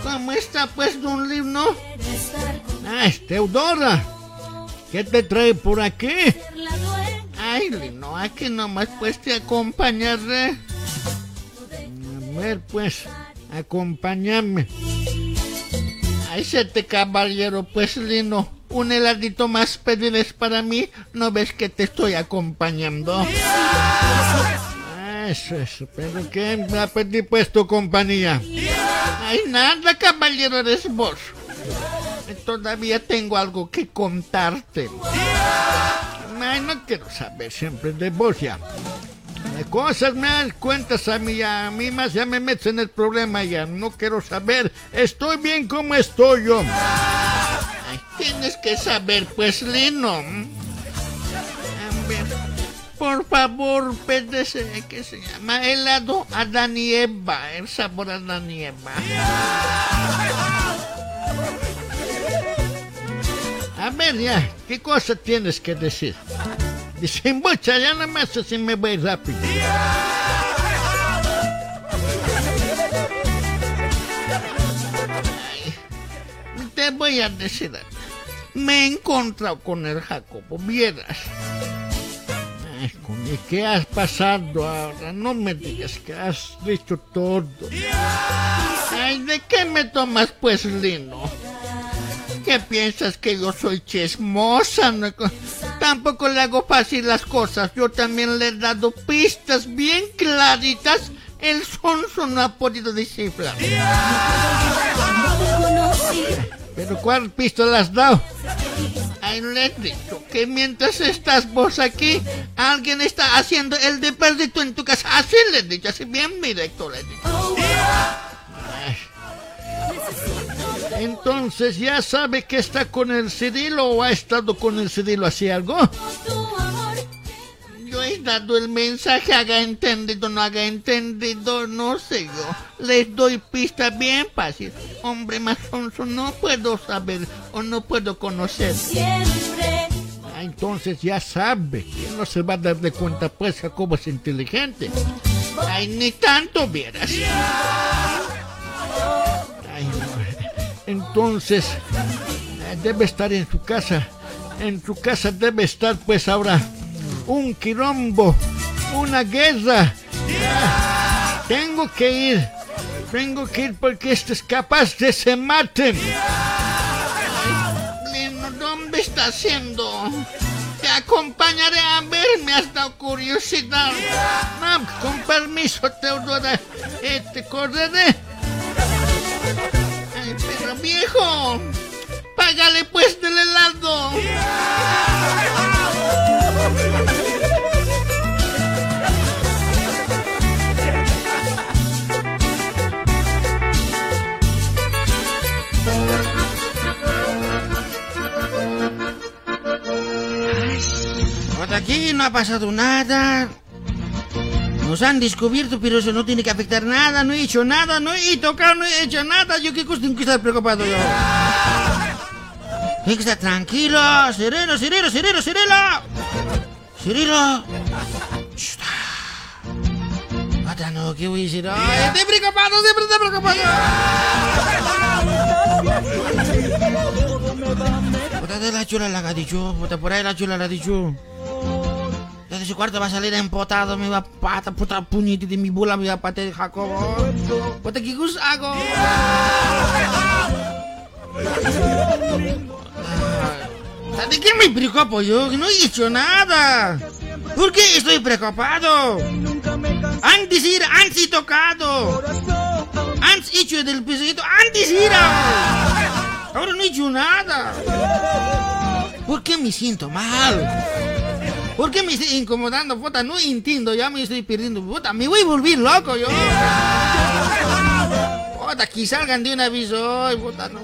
¿Cómo está pues, don Lino? Es Teodora. ¿Qué te trae por aquí? Ay, Lino, aquí nomás pues te acompañaré. A ver, pues, acompáñame. Ay, este caballero, pues, Lino. Un heladito más pedirés para mí. ¿No ves que te estoy acompañando? Eso, eso. ¿Pero qué me ha pedido pues tu compañía? Ay, nada, caballero, eres vos. Todavía tengo algo que contarte. Ay, no quiero saber siempre de vos ya. Cosas das cuentas a mí, a mí más ya me metes en el problema ya. No quiero saber. Estoy bien como estoy yo. Tienes que saber, pues, Lino. A ver, por favor, pédese, que se llama helado Adán y Eva, el sabor Adán y Eva. A ver, ya, ¿qué cosa tienes que decir? Dice mucha, ya nada más así me voy rápido. Ay, te voy a decir. Me he encontrado con el Jacobo, vieras. Ay, con- ¿Y qué has pasado ahora? No me digas que has dicho todo. Ay, ¿de qué me tomas pues, Lino? ¿Qué piensas que yo soy chismosa? Tampoco le hago fácil las cosas. Yo también le he dado pistas bien claritas. El sonso no ha podido descifrar. ¿Pero cuál pista le has dado? Ay, le he dicho que mientras estás vos aquí, alguien está haciendo el depósito en tu casa. Así le he dicho, así bien directo le he dicho. Entonces, ¿ya sabe que está con el Cirilo o ha estado con el Cirilo así algo? Yo he dado el mensaje, haga entendido, no haga entendido, no sé yo. Les doy pista bien fácil. Hombre más sonso, no puedo saber o no puedo conocer. Ah, entonces ya sabe que no se va a dar de cuenta, pues Jacobo es inteligente. Ay, ni tanto vieras. Ay, Entonces, eh, debe estar en su casa. En su casa debe estar, pues ahora, un quilombo, una guerra. Tengo que ir. Tengo que ir porque este es capaz de se maten. ¿dónde está haciendo? Te acompañaré a ver, me has dado curiosidad. Con permiso, Teodora, eh, te correré. Viejo, págale pues del helado. Aquí no ha pasado nada. Nos han descubierto, pero eso no tiene que afectar nada. No he hecho nada, no he tocado, no he hecho nada. Yo qué tengo que estar preocupado yo. Tengo que estar tranquilo. Sereno, sereno, sereno, sereno. Shh. Mata, no, ¿qué voy a decir? Ay, estoy preocupado, siempre estoy preocupado. Puta de la chula la ha dicho, puta por ahí la chula la dicho. Desde su cuarto va a salir empotado, me va a pata, puta puñete de mi bula, me va a patear el Jacobo. Puta, ¿qué cosa hago? ¿De qué me preocupo yo? Que no he hecho nada. ¿Por qué estoy preocupado? Antes ir, antes tocado. Antes hecho del pisito, antes ir. Ahora no he hecho nada. ¿Por qué me siento mal? ¿Por qué me estoy incomodando, puta? No entiendo, ya me estoy perdiendo, puta. Me voy a volver loco yo. Puta, que salgan de un aviso hoy, puta, no.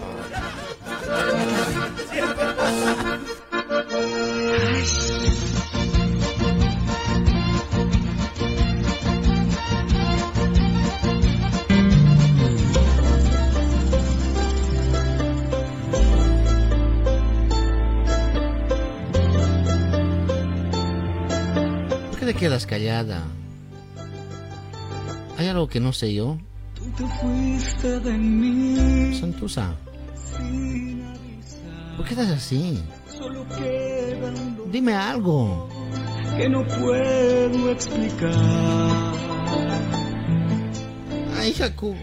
Qué te quedas callada? ¿Hay algo que no sé yo? Tú te fuiste de mí. Santusa, ¿por qué estás así? Solo Dime algo. que no puedo explicar. Ay, Jacobo.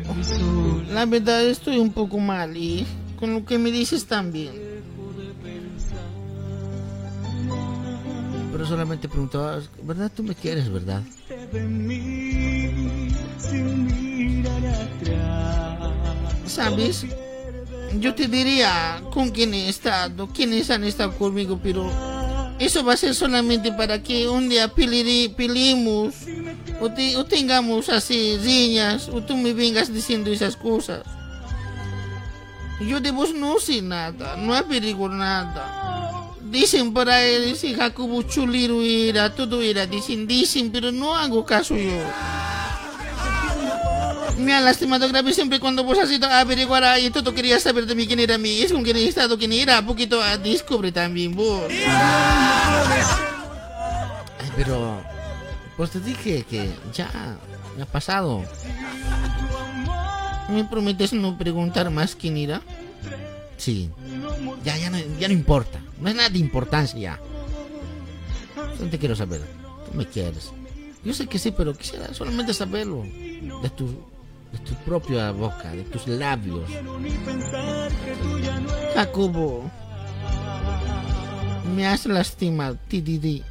La verdad estoy un poco mal y con lo que me dices también. Pero solamente preguntaba, ¿verdad tú me quieres, verdad? ¿Sabes? Yo te diría con quién he estado, quiénes han estado conmigo, pero eso va a ser solamente para que un día peleemos o, te- o tengamos así riñas o tú me vengas diciendo esas cosas. Yo de vos no sé nada, no averiguo nada. Dicen por ahí, si Jacobo Chuliro era, todo era, dicen, dicen, pero no hago caso yo. Me ha lastimado grave siempre cuando vos has ido a averiguar ahí todo quería saber de mí quién era mí. Es con quién he estado, quién era, poquito ah, descubre también vos. Ay, pero, pues te dije que ya, ya ha pasado. ¿Me prometes no preguntar más quién era? Sí. Ya, ya no, ya no importa. No es nada de importancia ya. Solo te quiero saber. Tú me quieres. Yo sé que sí, pero quisiera solamente saberlo. De tu, de tu propia boca, de tus labios. Jacobo. Me has lastimado, Tididi.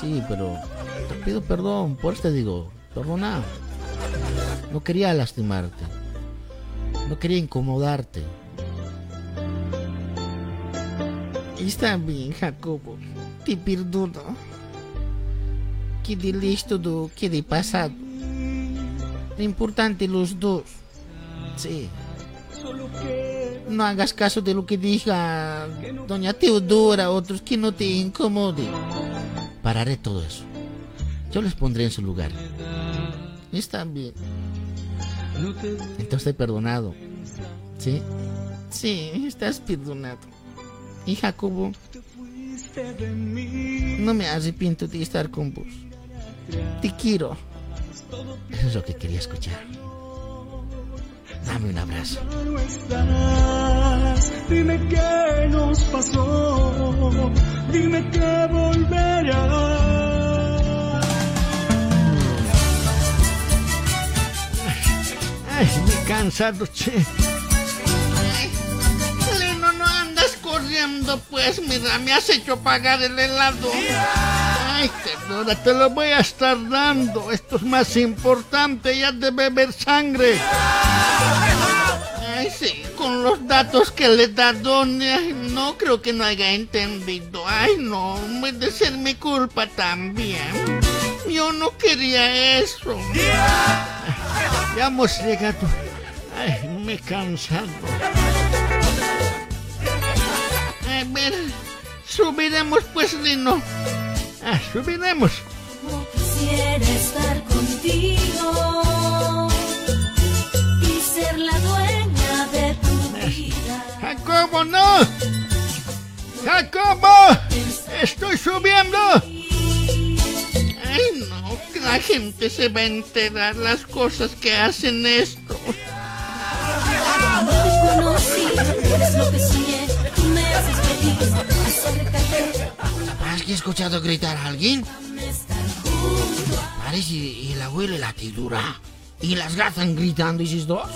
Sí, pero te pido perdón, por eso te digo, perdona. No quería lastimarte. No quería incomodarte. Está bien, Jacobo. Te perdono. Quede listo do quede pasado. Lo importante los dos. Sí. No hagas caso de lo que diga doña Teodora, otros que no te incomode. Pararé todo eso. Yo les pondré en su lugar. Está bien. Entonces perdonado. ¿Sí? Sí, estás perdonado. Y Jacobo, no me arrepiento de estar con vos. Te quiero. Eso es lo que quería escuchar. Dame un abrazo. no estás. Dime qué nos pasó. Dime que volverás. Ay, me he cansado, che. Pues, mira, me has hecho pagar el helado. Ay, Teodora, te lo voy a estar dando. Esto es más importante ya de beber sangre. Ay, sí, con los datos que le da Doña, no creo que no haya entendido. Ay, no, puede ser mi culpa también. Yo no quería eso. Ya hemos llegado. Ay, me he cansado. A ver, subiremos pues, Lino. Ah, subiremos. Quisiera estar contigo y ser la dueña de tu vida. ¡Jacobo, no! ¡Jacobo! ¡Estoy subiendo! Ay, no, que la gente se va a enterar las cosas que hacen esto. ¿Has escuchado gritar a alguien? Parece y el abuelo y la tidura. Y las gatas gritando, ¿y esos dos?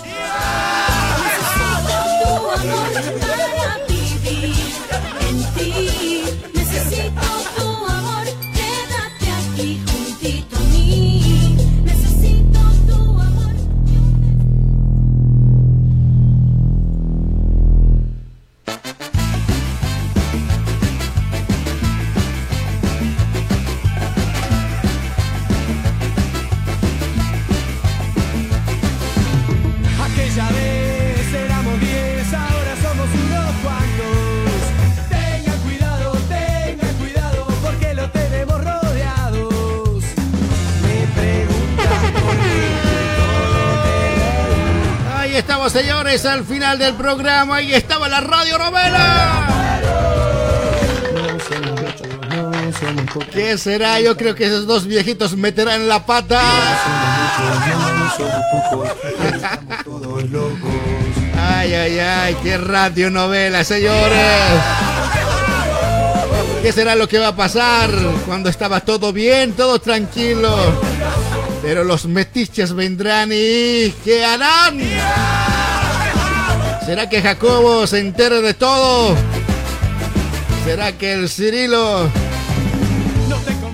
Al final del programa y estaba la radio novela. ¿Qué será? Yo creo que esos dos viejitos meterán la pata. Ay, ay, ay, qué radionovela, señores. ¿Qué será lo que va a pasar cuando estaba todo bien, todo tranquilo? Pero los metiches vendrán y ¿qué harán? ¿Será que Jacobo se entere de todo? ¿Será que el Cirilo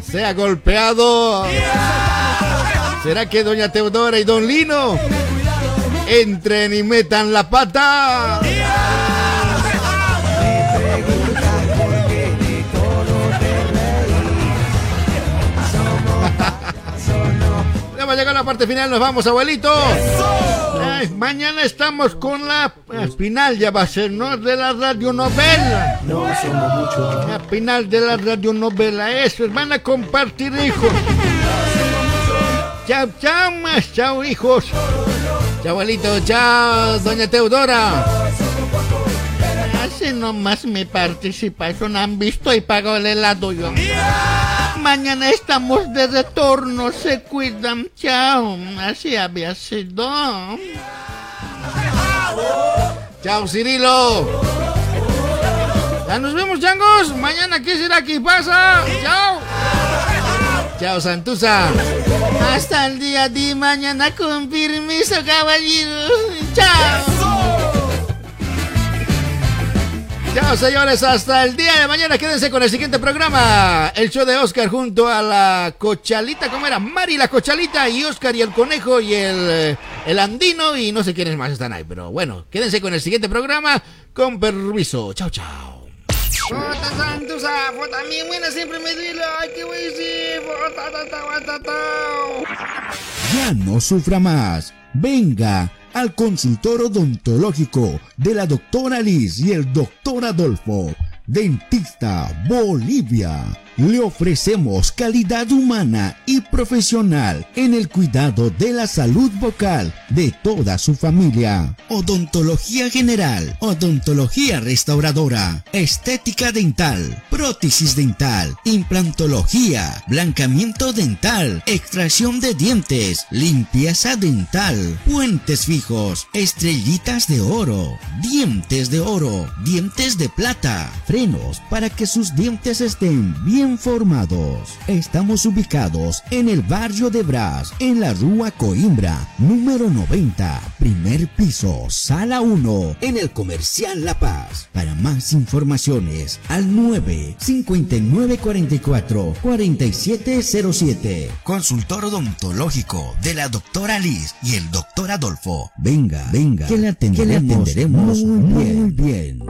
sea golpeado? ¿Será que doña Teodora y don Lino entren y metan la pata? Ya va a la parte final, nos vamos, abuelito. Mañana estamos con la final, ya va a ser, ¿no? De la radionovela. La final de la radionovela, eso, van a compartir, hijos. Chao, chao, más, chao, hijos. Chao, abuelito, chao, doña Teodora. Hace nomás mi participación, han visto y pagado el helado yo. Mañana estamos de retorno, se cuidan, chao. Así había sido. Chao, Cirilo. Ya nos vemos, changos. Mañana, ¿qué será que pasa? Chao. Chao, Santusa. Hasta el día de mañana, con permiso, caballeros. Chao. Chao, señores. Hasta el día de mañana. Quédense con el siguiente programa. El show de Oscar junto a la cochalita. ¿Cómo era? Mari la cochalita y Oscar y el conejo y el, eh, el andino. Y no sé quiénes más están ahí. Pero bueno, quédense con el siguiente programa. Con permiso. Chao, chao. Puta Santusa, puta mi buena siempre me dilo, ay qué voy a decir, puta, ta, ta, ta, ta. Ya no sufra más. Venga al consultor odontológico de la doctora Liz y el doctor Adolfo, dentista Bolivia. Le ofrecemos calidad humana y profesional en el cuidado de la salud vocal de toda su familia. Odontología general, odontología restauradora, estética dental, prótesis dental, implantología, blancamiento dental, extracción de dientes, limpieza dental, puentes fijos, estrellitas de oro, dientes de oro, dientes de plata, frenos para que sus dientes estén bien formados. Estamos ubicados en el barrio de Bras, en la Rúa Coimbra, número 90, primer piso, sala 1, en el comercial La Paz. Para más informaciones, al 9 59 44 4707. Consultor odontológico de la doctora Liz y el doctor Adolfo. Venga, venga, que le atenderemos, muy bien.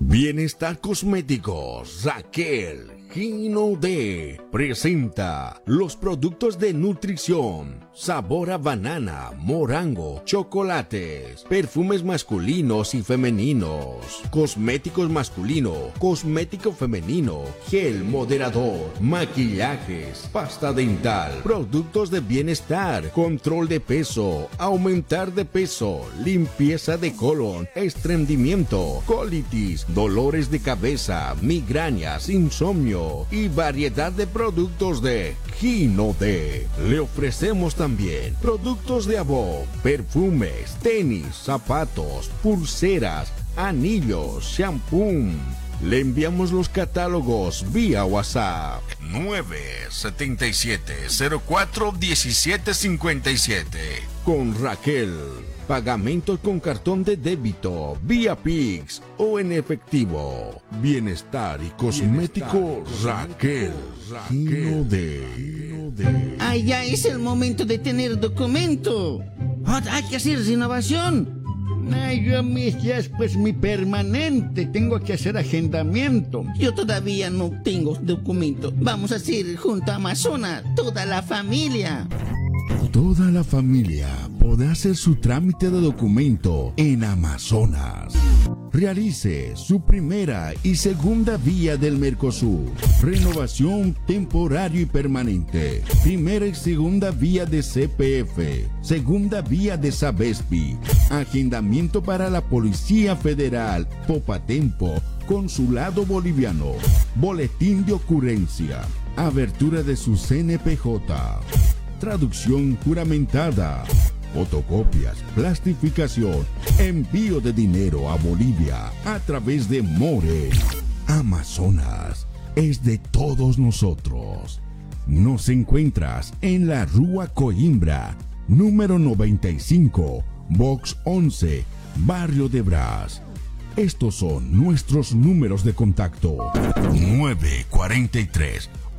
Bienestar Cosméticos, Raquel. Gino D presenta los productos de nutrición, sabor a banana, morango, chocolates, perfumes masculinos y femeninos, cosméticos masculino, cosmético femenino, gel moderador, maquillajes, pasta dental, productos de bienestar, control de peso, aumentar de peso, limpieza de colon, estreñimiento, colitis, dolores de cabeza, migrañas, insomnio y variedad de productos de Gino D. Le ofrecemos también productos de Abo, perfumes, tenis, zapatos, pulseras, anillos, shampoo. Le enviamos los catálogos vía WhatsApp 977 04 1757 con Raquel. Pagamentos con cartón de débito, vía Pix o en efectivo. Bienestar y cosmético Raquel. Gino de. Ay, ya es el momento de tener documento. Hay que hacer renovación. Ay, yo mis ya es pues mi permanente. Tengo que hacer agendamiento. Yo todavía no tengo documento. Vamos a hacer junto a Amazona, toda la familia. Toda la familia podrá hacer su trámite de documento en Amazonas. Realice su primera y segunda vía del Mercosur. Renovación temporario y permanente. Primera y segunda vía de CPF. Segunda vía de Sabespi. Agendamiento para la Policía Federal. Popatempo. Consulado Boliviano. Boletín de ocurrencia. Abertura de su CNPJ. Traducción juramentada. Fotocopias, plastificación, envío de dinero a Bolivia a través de More. Amazonas es de todos nosotros. Nos encuentras en la Rúa Coimbra, número 95, Box 11, Barrio de Brás. Estos son nuestros números de contacto. 943